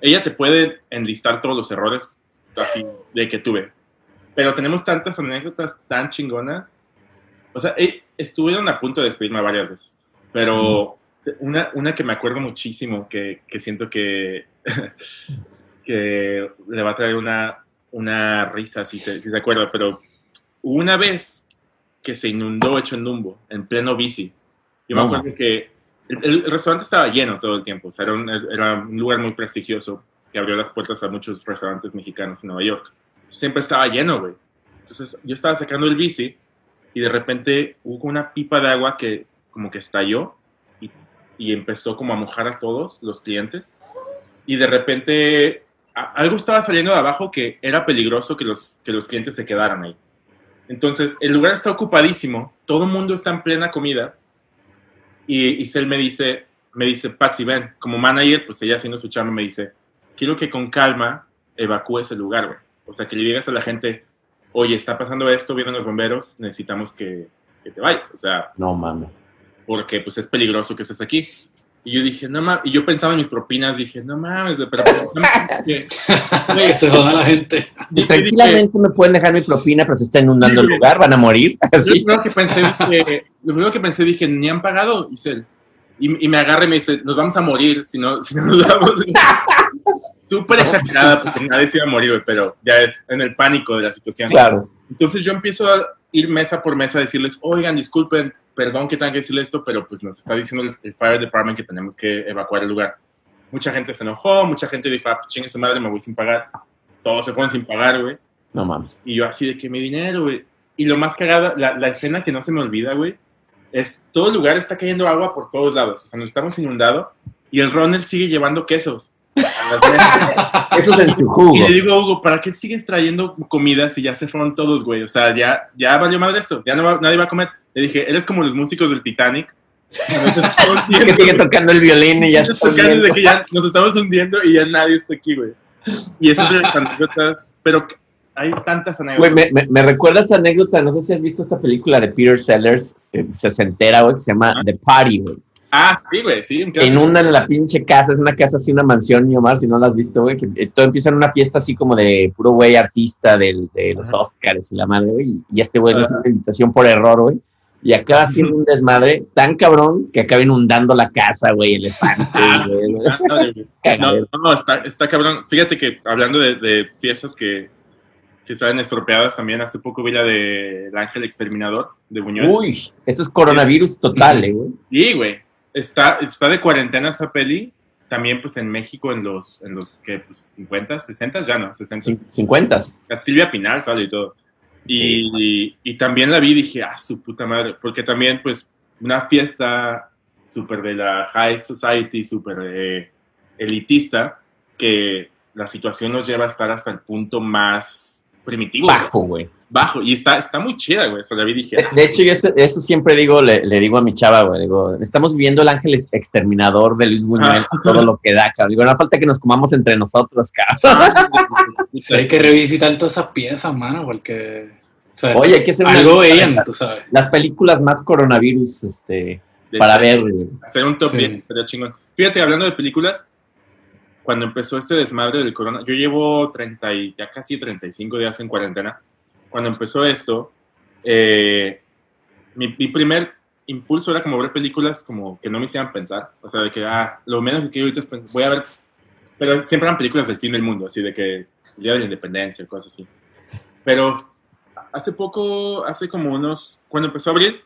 [SPEAKER 4] Ella te puede enlistar todos los errores así de que tuve, pero tenemos tantas anécdotas tan chingonas. O sea, eh, estuvieron a punto de despedirme varias veces, pero una, una que me acuerdo muchísimo, que, que siento que, que le va a traer una, una risa si se, si se acuerda, pero una vez que se inundó Echondumbo en pleno bici. Yo me acuerdo que el, el restaurante estaba lleno todo el tiempo, o sea, era un, era un lugar muy prestigioso que abrió las puertas a muchos restaurantes mexicanos en Nueva York. Siempre estaba lleno, güey. Entonces yo estaba sacando el bici y de repente hubo una pipa de agua que como que estalló y, y empezó como a mojar a todos los clientes. Y de repente a- algo estaba saliendo de abajo que era peligroso que los, que los clientes se quedaran ahí. Entonces, el lugar está ocupadísimo, todo el mundo está en plena comida. Y Isel me dice, me dice, Patsy, ven, como manager, pues ella haciendo su chamba me dice, quiero que con calma evacúes el lugar, güey. O sea, que le digas a la gente, oye, está pasando esto, vienen los bomberos, necesitamos que, que te vayas. O sea,
[SPEAKER 3] No mames.
[SPEAKER 4] porque pues es peligroso que estés aquí. Y yo dije, no mames, y yo pensaba en mis propinas, dije, no mames, pero ¿por qué me-
[SPEAKER 2] que se joda la gente.
[SPEAKER 3] Y
[SPEAKER 4] Dije,
[SPEAKER 3] tranquilamente me pueden dejar mi propina, pero se está inundando el lugar, van a morir.
[SPEAKER 4] Lo
[SPEAKER 3] Así.
[SPEAKER 4] primero que pensé, dije, lo primero que pensé, dije, ni han pagado, Isel. Y, y me agarra y me dice, nos vamos a morir si no, si no nos vamos. Súper exagerada, porque nadie se iba a morir, güey, pero ya es en el pánico de la situación.
[SPEAKER 3] Claro.
[SPEAKER 4] Entonces yo empiezo a ir mesa por mesa a decirles, oigan, disculpen, perdón que tenga que decirle esto, pero pues nos está diciendo el, el Fire Department que tenemos que evacuar el lugar. Mucha gente se enojó, mucha gente dijo, ah, pues chingue su madre, me voy sin pagar. Todos se fueron sin pagar, güey.
[SPEAKER 3] No mames.
[SPEAKER 4] Y yo así de que mi dinero, güey. Y lo más cagada, la, la escena que no se me olvida, güey, es todo el lugar está cayendo agua por todos lados. O sea, nos estamos inundado y el Ronald sigue llevando quesos.
[SPEAKER 3] Eso es en tu jugo.
[SPEAKER 4] Y le digo Hugo, ¿para qué sigues trayendo comida si ya se fueron todos, güey? O sea, ya, ya valió madre esto, ya no va- nadie va a comer. Le dije, eres como los músicos del Titanic.
[SPEAKER 3] Que sigue tocando el violín y ya se
[SPEAKER 4] tocando que ya nos estamos hundiendo y ya nadie está aquí, güey. Y esas son anécdotas, pero hay tantas
[SPEAKER 3] Güey,
[SPEAKER 4] anécdotas.
[SPEAKER 3] me, me, me recuerda esa anécdota, no sé si has visto esta película de Peter Sellers, eh, sesentera, güey, que se llama
[SPEAKER 4] Ah.
[SPEAKER 3] The Party, güey.
[SPEAKER 4] Ah, sí, güey, sí. un
[SPEAKER 3] inundan la pinche casa, es una casa así, una mansión, mi Omar, si no la has visto, güey, que eh, todo empieza en una fiesta así como de puro güey artista del- de los
[SPEAKER 4] Ajá.
[SPEAKER 3] Oscars y la madre, güey, y, este güey le hace una invitación por error, güey, y acaba haciendo un desmadre tan cabrón que acaba inundando la casa, güey, elefante,
[SPEAKER 4] Ah,
[SPEAKER 3] güey,
[SPEAKER 4] ah. No, no, está, está cabrón. Fíjate que hablando de, de piezas que, que salen estropeadas también, hace poco vi la de El Ángel Exterminador de Buñuel.
[SPEAKER 3] Uy, eso es coronavirus total, eh, güey.
[SPEAKER 4] Sí, güey. Está, está de cuarentena esa peli. También, pues, en México, en los, en los ¿qué? Pues, 50, 60, ya no, 60.
[SPEAKER 3] Cin- 50.
[SPEAKER 4] La Silvia Pinal sale y todo. Y, y también la vi y dije, ah, su puta madre. Porque también, pues, una fiesta súper de la high society, súper eh, elitista, que la situación nos lleva a estar hasta el punto más primitivo.
[SPEAKER 3] Bajo, güey.
[SPEAKER 4] Bajo. Y está, está muy chida, güey. O sea, la vi y dije,
[SPEAKER 3] De, de hecho, yo eso, eso siempre digo, le, le digo a mi chava, güey, digo, estamos viviendo el ángel ex- exterminador de Luis Buñuel,
[SPEAKER 4] Ah.
[SPEAKER 3] todo lo que da, cabrón. Digo, no falta que nos comamos entre nosotros, cabrón.
[SPEAKER 2] Sí, hay que revisitar todas esas piezas, mano, porque. o sea,
[SPEAKER 3] Oye, hay que hacer
[SPEAKER 2] algo veían, tú sabes.
[SPEAKER 3] Las películas más coronavirus, este,
[SPEAKER 4] de-
[SPEAKER 3] para ver, güey.
[SPEAKER 4] hacer un top
[SPEAKER 2] Sí.
[SPEAKER 4] 10, estaría chingón. Fíjate, hablando de películas, cuando empezó este desmadre del corona, yo llevo 30 y ya casi 35 días en cuarentena. Cuando empezó esto, eh, mi, mi primer impulso era como ver películas como que no me hicieran pensar. O sea, de que, ah, lo menos que quiero ahorita es pensar, voy a ver, pero siempre eran películas del fin del mundo, así de que el Día de la Independencia, cosas así. Pero hace poco, hace como unos, cuando empezó a abrir,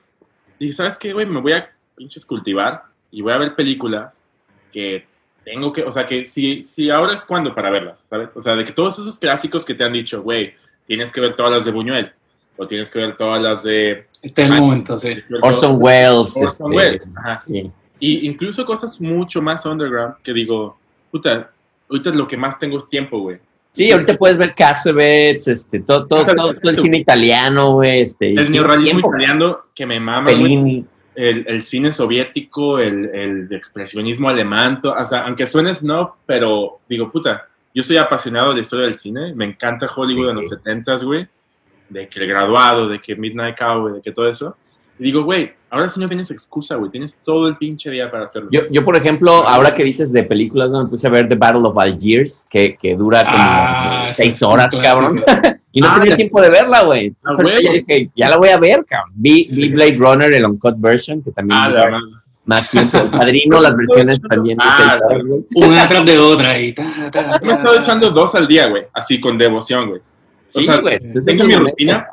[SPEAKER 4] dije, ¿sabes qué, güey? Me voy a pinches cultivar y voy a ver películas que tengo que, o sea, que si, si ahora es cuando para verlas, ¿sabes? O sea, de que todos esos clásicos que te han dicho, güey, tienes que ver todas las de Buñuel, o tienes que ver todas las de...
[SPEAKER 2] Este es el momento, sí.
[SPEAKER 3] Orson Welles.
[SPEAKER 4] Orson
[SPEAKER 3] este,
[SPEAKER 4] Welles, ajá.
[SPEAKER 3] sí.
[SPEAKER 4] Y incluso cosas mucho más underground que digo, puta, ahorita lo que más tengo es tiempo, güey.
[SPEAKER 3] Sí, ahorita puedes ver Casabets, este, todo, todo, todo, todo el cine italiano, güey, este.
[SPEAKER 4] El neorrealismo italiano que me mama, güey.
[SPEAKER 3] Fellini.
[SPEAKER 4] El, el cine soviético, el, expresionismo alemán, to- o sea, aunque suene snob, pero digo, puta, yo soy apasionado de la historia del cine, me encanta Hollywood en los 70s, güey, de que el graduado, de que Midnight Cowboy, de que todo eso. Y digo, güey, ahora sí no tienes excusa, güey, tienes todo el pinche día para hacerlo.
[SPEAKER 3] Yo, yo, por ejemplo, ahora que dices de películas, no me puse a ver The Battle of Algiers, que, que dura como
[SPEAKER 2] Ah,
[SPEAKER 3] seis horas, cabrón. Y no
[SPEAKER 4] Ah,
[SPEAKER 3] tenía
[SPEAKER 4] ya.
[SPEAKER 3] tiempo de verla, güey.
[SPEAKER 4] Ah,
[SPEAKER 3] ya dije, ya la voy a ver, cabrón. Vi, vi
[SPEAKER 4] Sí.
[SPEAKER 3] Blade Runner, el Uncut Version, que también
[SPEAKER 4] ah, la
[SPEAKER 3] más tiempo. El Padrino, las versiones también
[SPEAKER 4] Ah,
[SPEAKER 3] horas.
[SPEAKER 2] Una atrás de otra y ta, ta,
[SPEAKER 4] me
[SPEAKER 2] ta.
[SPEAKER 4] estoy echando dos al día, güey, así con devoción, güey. O
[SPEAKER 3] Sí,
[SPEAKER 4] sea,
[SPEAKER 3] güey.
[SPEAKER 4] tengo mi
[SPEAKER 3] momento.
[SPEAKER 4] rutina.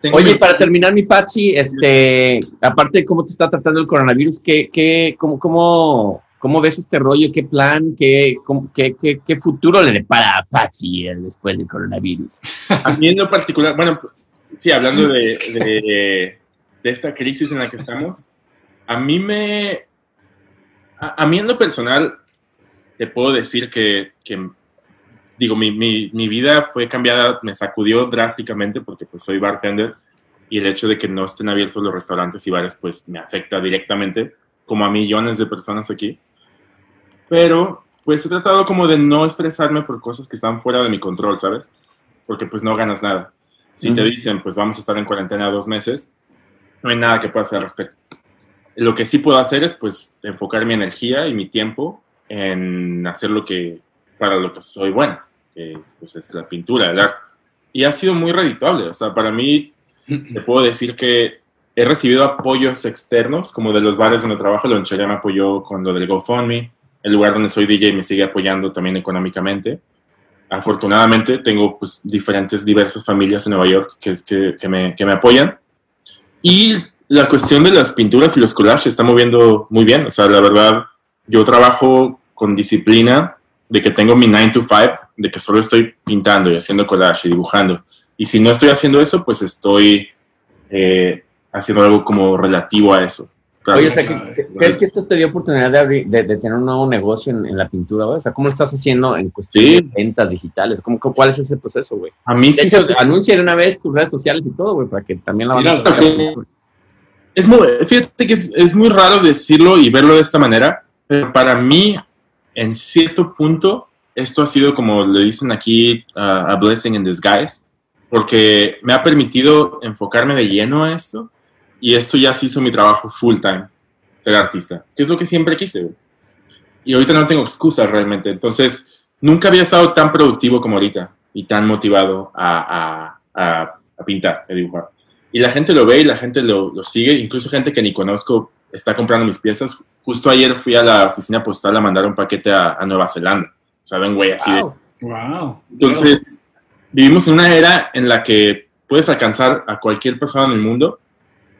[SPEAKER 4] Tengo
[SPEAKER 3] Oye, para terminar, mi Patsy, este, aparte de cómo te está tratando el coronavirus, ¿qué, qué, cómo, cómo, cómo ves este rollo? ¿Qué plan? ¿Qué, cómo- qué, qué, qué futuro le depara a Patsy eh, después del coronavirus?
[SPEAKER 4] A mí en lo particular, bueno, sí, hablando de, de, de esta crisis en la que estamos, a mí me. A, a mí en lo personal, te puedo decir que, que, digo, mi, mi, mi vida fue cambiada, me sacudió drásticamente porque pues soy bartender y el hecho de que no estén abiertos los restaurantes y bares pues me afecta directamente, como a millones de personas aquí. Pero pues he tratado como de no estresarme por cosas que están fuera de mi control, ¿sabes? Porque pues no ganas nada. Si te
[SPEAKER 3] Ujú.
[SPEAKER 4] dicen, pues vamos a estar en cuarentena dos meses, no hay nada que pueda hacer al respecto. Lo que sí puedo hacer es pues enfocar mi energía y mi tiempo en hacer lo que, para lo que soy bueno, que pues es la pintura, el arte. Y ha sido muy redituable, o sea, para mí te puedo decir que he recibido apoyos externos, como de los bares donde trabajo, Lonchería me apoyó con lo del GoFundMe, el lugar donde soy DJ me sigue apoyando también económicamente. Afortunadamente tengo pues, diferentes, diversas familias en Nueva York que, que, que, me, que me apoyan. Y la cuestión de las pinturas y los collages está moviendo muy bien. O sea, la verdad, yo trabajo con disciplina de que tengo mi 9 to 5 de que solo estoy pintando y haciendo collage y dibujando. Y si no estoy haciendo eso, pues estoy eh, haciendo algo como relativo a eso. Claro.
[SPEAKER 3] Oye, o sea, ¿qué- qué- ¿crees que esto te dio oportunidad de, abrir- de, de tener un nuevo negocio en, en la pintura? güey? O sea, ¿cómo lo estás haciendo en cuestión
[SPEAKER 4] Sí.
[SPEAKER 3] de ventas digitales? ¿Cómo, cómo- ¿Cuál es ese proceso, güey?
[SPEAKER 4] a mí
[SPEAKER 3] De
[SPEAKER 4] sí
[SPEAKER 3] hecho, anuncia de una vez tus redes sociales y todo, güey, para que también la van
[SPEAKER 2] Tíralo,
[SPEAKER 4] tíralo. Es muy, fíjate que es, es muy raro decirlo y verlo de esta manera, pero para mí, en cierto punto, esto ha sido como le dicen aquí, uh, a blessing in disguise, porque me ha permitido enfocarme de lleno a esto y esto ya se hizo mi trabajo full time, ser artista, que es lo que siempre quise. Y ahorita no tengo excusas realmente, entonces nunca había estado tan productivo como ahorita y tan motivado a, a- a- a pintar, a dibujar. Y la gente lo ve y la gente lo, lo sigue, incluso gente que ni conozco está comprando mis piezas. Justo ayer fui a la oficina postal a mandar un paquete a, a Nueva Zelanda. O sea, ven, güey, así de-
[SPEAKER 3] Wow.
[SPEAKER 2] Wow.
[SPEAKER 4] Entonces, vivimos en una era en la que puedes alcanzar a cualquier persona en el mundo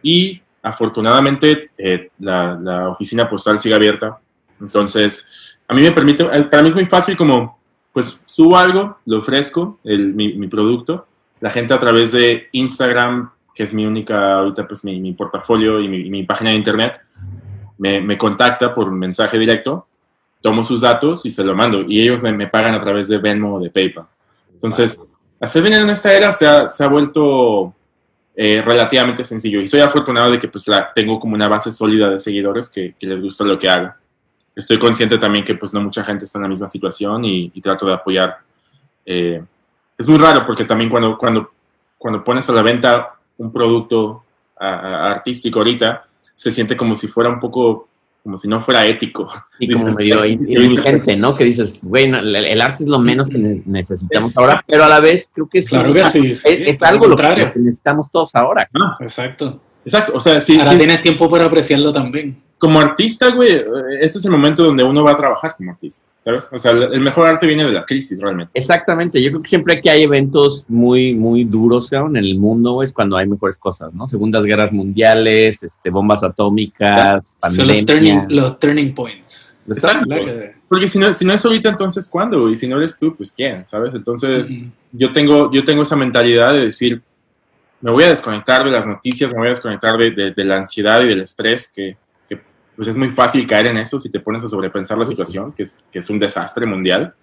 [SPEAKER 4] y afortunadamente eh, la, la oficina postal sigue abierta. Entonces, a mí me permite, para mí es muy fácil como, pues subo algo, lo ofrezco, el, mi, mi producto. La gente a través de Instagram, que es mi única, ahorita pues mi, mi portafolio y mi, mi página de internet, me, me contacta por un mensaje directo, tomo sus datos y se lo mando. Y ellos me, me pagan a través de Venmo o de PayPal. Entonces, hacer dinero en esta era se ha, se ha vuelto eh, relativamente sencillo. Y soy afortunado de que pues la, tengo como una base sólida de seguidores que, que les gusta lo que haga. Estoy consciente también que pues no mucha gente está en la misma situación y, y trato de apoyar. Eh, es muy raro porque también cuando, cuando, cuando pones a la venta un producto a- a- artístico ahorita, se siente como si fuera un poco, como si no fuera ético.
[SPEAKER 3] Y como medio
[SPEAKER 4] "Ay,
[SPEAKER 3] in- indigente, ¿no? Que dices, güey, no, el, el arte es lo menos que ne- necesitamos
[SPEAKER 4] Exacto.
[SPEAKER 3] ahora, pero a la vez creo que sí,
[SPEAKER 2] Claro que sí,
[SPEAKER 3] es,
[SPEAKER 2] sí,
[SPEAKER 3] es
[SPEAKER 2] al
[SPEAKER 3] algo lo que,
[SPEAKER 2] contrario.
[SPEAKER 3] lo que necesitamos todos ahora.
[SPEAKER 4] Ah,
[SPEAKER 2] Exacto.
[SPEAKER 4] Exacto, o sea, sí,
[SPEAKER 2] Ahora
[SPEAKER 4] sí,
[SPEAKER 2] tienes tiempo para apreciarlo también.
[SPEAKER 4] como artista, güey, este es el momento donde uno va a trabajar como artista, ¿sabes? O sea, el mejor arte viene de la crisis, realmente.
[SPEAKER 3] Exactamente, yo creo que siempre que hay eventos muy, muy duros cabrón, en el mundo es cuando hay mejores cosas, ¿no? Segundas guerras mundiales, este, bombas atómicas,
[SPEAKER 2] Son los turning,
[SPEAKER 3] pandemias.
[SPEAKER 2] los turning points.
[SPEAKER 4] Exacto.
[SPEAKER 2] ¿verdad que-
[SPEAKER 4] Porque si no, si no es ahorita, entonces ¿cuándo? Y si no eres tú, pues ¿quién? ¿Sabes? Entonces,
[SPEAKER 2] Ujú.
[SPEAKER 4] yo tengo, yo tengo esa mentalidad de decir, me voy a desconectar de las noticias, me voy a desconectar de, de- de la ansiedad y del estrés, que, que, pues es muy fácil caer en eso si te pones a sobrepensar la situación, que es, que es un desastre mundial.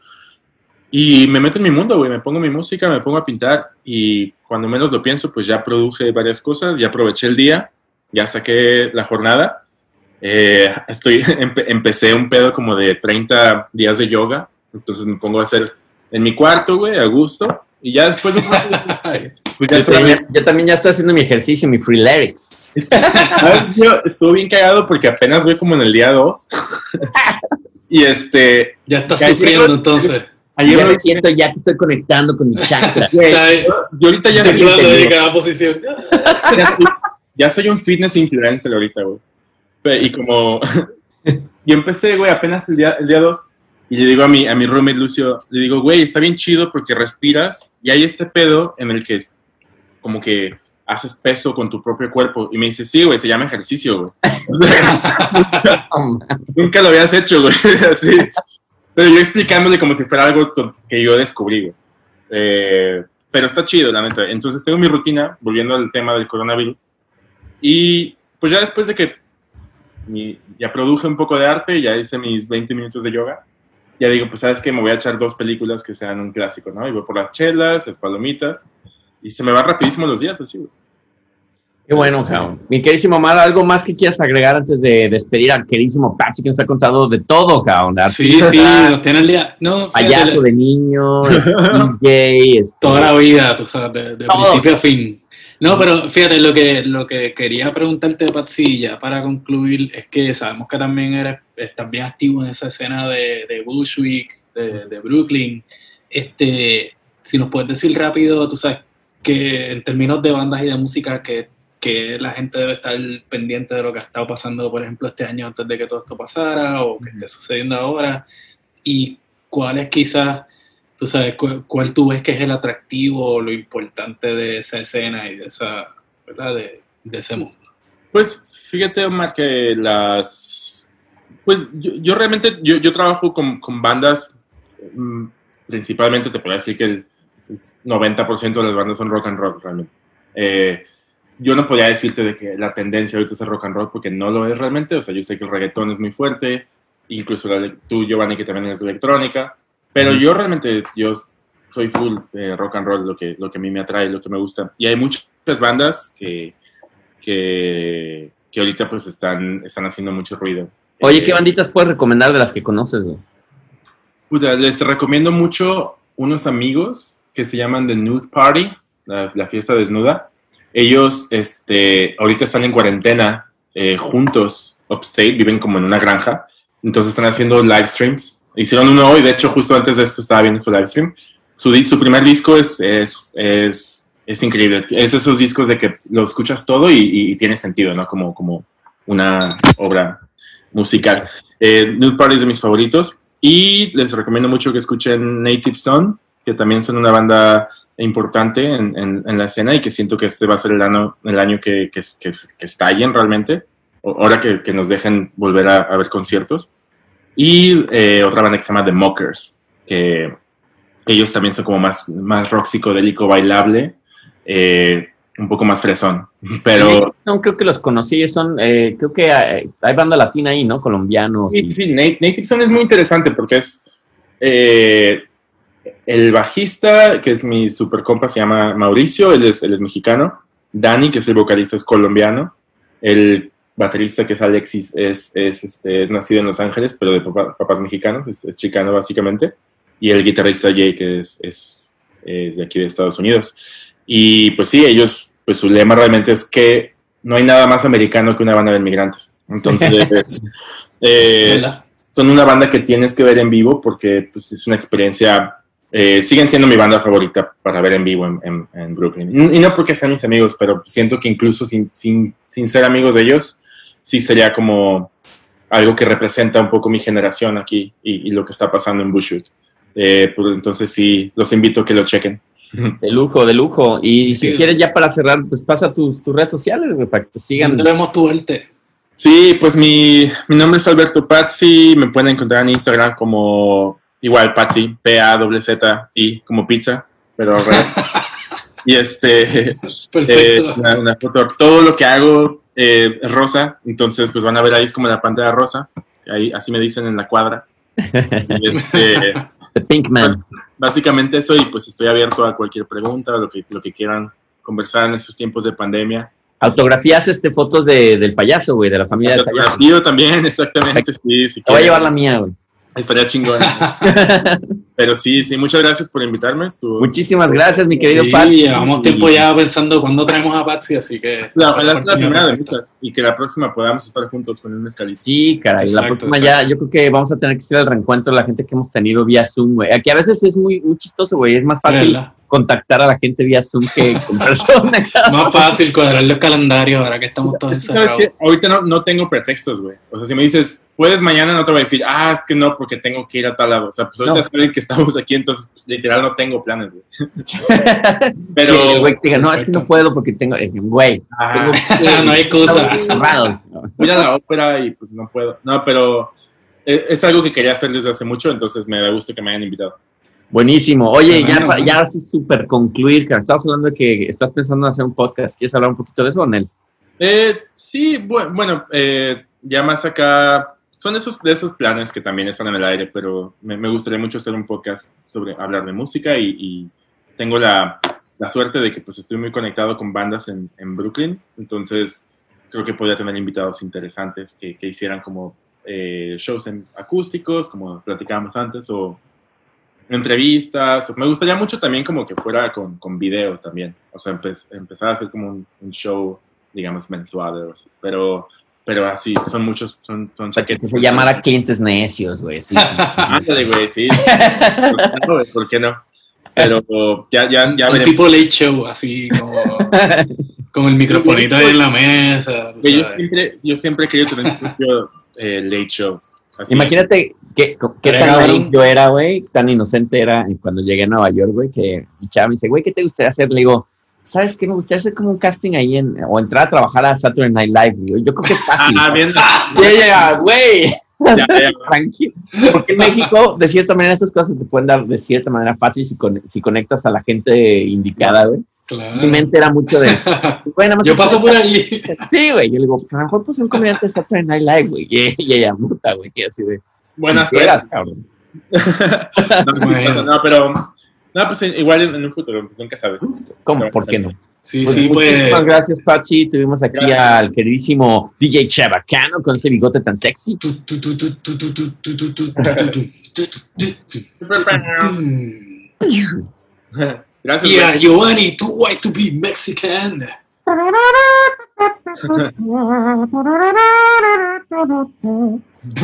[SPEAKER 4] Y me meto en mi mundo, güey, me pongo mi música, me pongo a pintar y cuando menos lo pienso, pues ya produje varias cosas, ya aproveché el día, ya saqué la jornada. Eh, estoy, empe- empecé un pedo como de 30 días de yoga, entonces me pongo a hacer en mi cuarto, güey, a gusto, y ya después de pues ya
[SPEAKER 3] Yo, también- yo también ya estoy haciendo mi ejercicio, mi free lyrics.
[SPEAKER 4] Yo estuve bien cagado porque apenas voy como en el día 2. y este,
[SPEAKER 2] ya estás
[SPEAKER 4] Ya
[SPEAKER 2] sufriendo entonces.
[SPEAKER 4] ayer
[SPEAKER 3] Ya
[SPEAKER 4] me-
[SPEAKER 3] siento ya que estoy conectando con mi chakra.
[SPEAKER 4] yo ahorita ya
[SPEAKER 3] entendido.
[SPEAKER 2] en cada posición.
[SPEAKER 4] ya soy- ya soy un fitness influencer ahorita, güey. Y como yo empecé, güey, apenas el día, el día 2, y le digo a mi, a mi roommate Lucio, le digo, güey, está bien chido porque respiras y hay este pedo en el que es como que haces peso con tu propio cuerpo. Y me dice, sí, güey, se llama ejercicio, güey. Nunca lo habías hecho, güey. Así. Pero yo explicándole como si fuera algo que yo descubrí, güey. Eh, pero está chido, la neta. Entonces tengo mi rutina, volviendo al tema del coronavirus. Y pues ya después de que mi- ya produje un poco de arte, ya hice mis 20 minutos de yoga, ya digo, pues sabes que me voy a echar dos películas que sean un clásico, ¿no? Y voy por las chelas, las palomitas, y se me va rapidísimo los días, así, güey.
[SPEAKER 3] Qué bueno, cabrón. Mi queridísimo Omar, ¿algo más que quieras agregar antes de despedir al queridísimo Patsy que nos ha contado de todo, cabrón? De
[SPEAKER 2] Sí, sí, nos tiene el día. No,
[SPEAKER 3] Payaso de niño, DJ, este,
[SPEAKER 2] toda la vida, tú sabes, de, de principio a fin. No, pero fíjate, lo que, lo que quería preguntarte, Patsy, ya para concluir, es que sabemos que también eres, estás bien activo en esa escena de, de Bushwick, de, de Brooklyn. Este, si nos puedes decir rápido, tú sabes, que en términos de bandas y de música, que, que la gente debe estar pendiente de lo que ha estado pasando, por ejemplo, este año antes de que todo esto pasara, o que esté sucediendo ahora, y cuál es quizás tú sabes, cu- cuál tú ves que es el atractivo o lo importante de esa escena y de esa, ¿verdad? De, de ese mundo.
[SPEAKER 4] Pues fíjate, Omar, que las... Pues yo, yo realmente, yo, yo trabajo con, con bandas mm, principalmente te podría decir que el 90% de las bandas son rock and roll realmente. Eh, yo no podría decirte de que la tendencia ahorita es el rock and roll porque no lo es realmente. O sea, yo sé que el reggaetón es muy fuerte, incluso la, tú, Giovanni, que también es electrónica. Pero yo realmente, yo soy full rock and roll, lo que, lo que a mí me atrae, lo que me gusta. Y hay muchas bandas que, que, que ahorita pues están, están haciendo mucho ruido.
[SPEAKER 3] Oye, ¿qué eh, banditas puedes recomendar de las que conoces, güey?
[SPEAKER 4] les recomiendo mucho unos amigos que se llaman The Nude Party, la, la fiesta desnuda ellos este, ahorita están en cuarentena eh, juntos, upstate, viven como en una granja, entonces están haciendo live streams. Hicieron uno hoy, de hecho, justo antes de esto estaba viendo su live stream. Su, su primer disco es, es, es, es, increíble. Es esos discos de que lo escuchas todo y, y tiene sentido, ¿no? Como, como una obra musical. Eh, Nude Party es de mis favoritos. Y les recomiendo mucho que escuchen Native Son, que también son una banda importante en, en, la escena y que siento que este va a ser el año, el año que, que, que, que estallen realmente, ahora que, que nos dejen volver a, a ver conciertos. Y eh, otra banda que se llama The Mockers, que ellos también son como más, más rock psicodélico bailable, eh, un poco más fresón, pero...
[SPEAKER 3] No, creo que los conocí, son, eh, creo que hay, hay, banda latina ahí, ¿no? Colombianos.
[SPEAKER 4] Sí, y... sí Nate, Nate es muy interesante porque es... Eh, el bajista, que es mi super compa, se llama Mauricio, él es, él es mexicano. Dani, que es el vocalista, es colombiano. El baterista, que es Alexis, es, es, este, es nacido en Los Ángeles, pero de papá, papás mexicanos, es, es, chicano básicamente. Y el guitarrista Jay, que es, es, es, de aquí de Estados Unidos. Y pues sí, ellos, pues su lema realmente es que no hay nada más americano que una banda de inmigrantes. Entonces, eh, son una banda que tienes que ver en vivo porque pues, es una experiencia eh, siguen siendo mi banda favorita para ver en vivo en, en, en, Brooklyn. Y no porque sean mis amigos, pero siento que incluso sin, sin, sin ser amigos de ellos, sí sería como algo que representa un poco mi generación aquí y, y lo que está pasando en Bushwick. Eh, pues entonces sí, los invito a que lo chequen.
[SPEAKER 3] De lujo, de lujo. Y si sí. quieres ya para cerrar, pues pasa tus, tus redes sociales, para que te sigan.
[SPEAKER 2] Vemos tu arte.
[SPEAKER 4] Sí, pues mi, mi nombre es Alberto Pazzi, me pueden encontrar en Instagram como igual Patsy, P-A-Z-I, como pizza, pero y este, eh, una, una, foto, todo lo que hago eh, es rosa, entonces pues van a ver ahí es como la pantalla rosa, ahí así me dicen en la cuadra. Y este,
[SPEAKER 3] The Pink Man.
[SPEAKER 4] Básicamente eso y pues estoy abierto a cualquier pregunta, lo que, lo que quieran conversar en estos tiempos de pandemia.
[SPEAKER 3] Autografías este, fotos de, del payaso, güey, de la familia del
[SPEAKER 4] payaso. también, exactamente, sí.
[SPEAKER 3] Si Te voy a llevar la mía, güey.
[SPEAKER 4] Estaría chingón. Pero sí, sí, muchas gracias por invitarme. Estuvo...
[SPEAKER 3] Muchísimas gracias, mi querido
[SPEAKER 2] sí,
[SPEAKER 3] Patsy.
[SPEAKER 2] Llevamos tiempo ya pensando cuándo traemos a Patsy, así que.
[SPEAKER 4] La, la, es la primera de muchas. Y que la próxima podamos estar juntos con un mezcalito.
[SPEAKER 3] Sí, caray. Exacto, la próxima exacto. ya, yo creo que vamos a tener que hacer el reencuentro de la gente que hemos tenido vía Zoom, güey. Aquí a veces es muy, muy chistoso, güey. Es más fácil. Contactar a la gente vía Zoom que con persona.
[SPEAKER 2] más fácil cuadrar los calendarios ahora que estamos todos encerrados.
[SPEAKER 4] Ahorita no, no tengo pretextos, güey. O sea, si me dices, puedes mañana, no te voy a decir, ah, es que no, porque tengo que ir a tal lado. O sea, pues ahorita no. saben que estamos aquí, entonces pues, literal no tengo planes, güey.
[SPEAKER 3] Pero. Sí, el güey te diga, no, es que no puedo porque tengo. Es un güey.
[SPEAKER 2] Ah, no hay cosa.
[SPEAKER 4] Voy a la ópera y pues no puedo. No, pero eh, es algo que quería hacer desde hace mucho, entonces me da gusto que me hayan invitado.
[SPEAKER 3] Buenísimo. Oye, bueno, ya, ya así súper concluir, que estabas hablando de que estás pensando en hacer un podcast. ¿Quieres hablar un poquito de eso, Nel?
[SPEAKER 4] Eh, sí, bueno, eh, ya más acá, son esos, de esos planes que también están en el aire, pero me, me gustaría mucho hacer un podcast sobre hablar de música y, y tengo la, la, suerte de que pues estoy muy conectado con bandas en, en Brooklyn, entonces creo que podría tener invitados interesantes que, que hicieran como eh, shows en acústicos, como platicábamos antes, o entrevistas. Me gustaría mucho también como que fuera con, con video también. O sea, empe empezar a hacer como un, un, show, digamos, mensual o así. Pero, pero así, son muchos, son, son
[SPEAKER 3] que se llamara clientes necios, güey. Sí.
[SPEAKER 4] Ándale, güey, sí. ¿Por qué no? Pero ya, ya, ya
[SPEAKER 2] Un tipo late show, así como... con el microfonito ahí en la mesa.
[SPEAKER 4] Yo siempre, yo siempre he querido tener un propio eh, late show.
[SPEAKER 3] Así. Imagínate qué, qué tan yo era, güey, tan inocente era cuando llegué a Nueva York, güey, que mi chava me dice, güey, ¿qué te gustaría hacer? Le digo, ¿sabes qué? Me gustaría hacer como un casting ahí en, o entrar a trabajar a Saturday Night Live. Digo, yo creo que es fácil.
[SPEAKER 4] Ah, bien.
[SPEAKER 3] Güey.
[SPEAKER 4] Ya,
[SPEAKER 3] Tranquilo. Porque en México, de cierta manera, esas cosas te pueden dar de cierta manera fácil si, con- si conectas a la gente indicada, güey.
[SPEAKER 2] Claro.
[SPEAKER 3] Mi mente era mucho de. Güey, más
[SPEAKER 2] Yo paso por allí.
[SPEAKER 3] Sí, güey. Yo le digo, pues a lo mejor pues un comediante de Saturday Night Live, güey. Y, ella muta, güey. Y así de.
[SPEAKER 4] Buenas
[SPEAKER 3] cabrón.
[SPEAKER 4] No,
[SPEAKER 2] Bueno.
[SPEAKER 4] no, pero. No, pues igual en, en un futuro, pues nunca sabes.
[SPEAKER 3] ¿Cómo? ¿Por qué no?
[SPEAKER 2] Sí,
[SPEAKER 3] Pues,
[SPEAKER 2] sí,
[SPEAKER 3] muchísimas
[SPEAKER 2] pues.
[SPEAKER 3] gracias, Pachi. Tuvimos aquí
[SPEAKER 4] Gracias.
[SPEAKER 3] al queridísimo DJ Chabacano con ese bigote tan sexy.
[SPEAKER 4] Gracias.
[SPEAKER 2] Yeah. Giovanni, too white to be Mexican.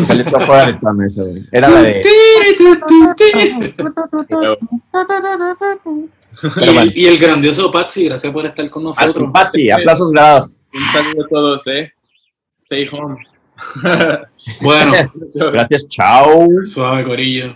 [SPEAKER 3] Salió todo fuera de tono eso, güey. Era la de.
[SPEAKER 2] Y el, y el grandioso Patsy, gracias por estar con nosotros.
[SPEAKER 3] Pachi, aplausos grabados.
[SPEAKER 4] Un saludo a todos, ¿eh? Stay home.
[SPEAKER 2] Bueno,
[SPEAKER 3] Gracias, chao.
[SPEAKER 2] suave, Corillo.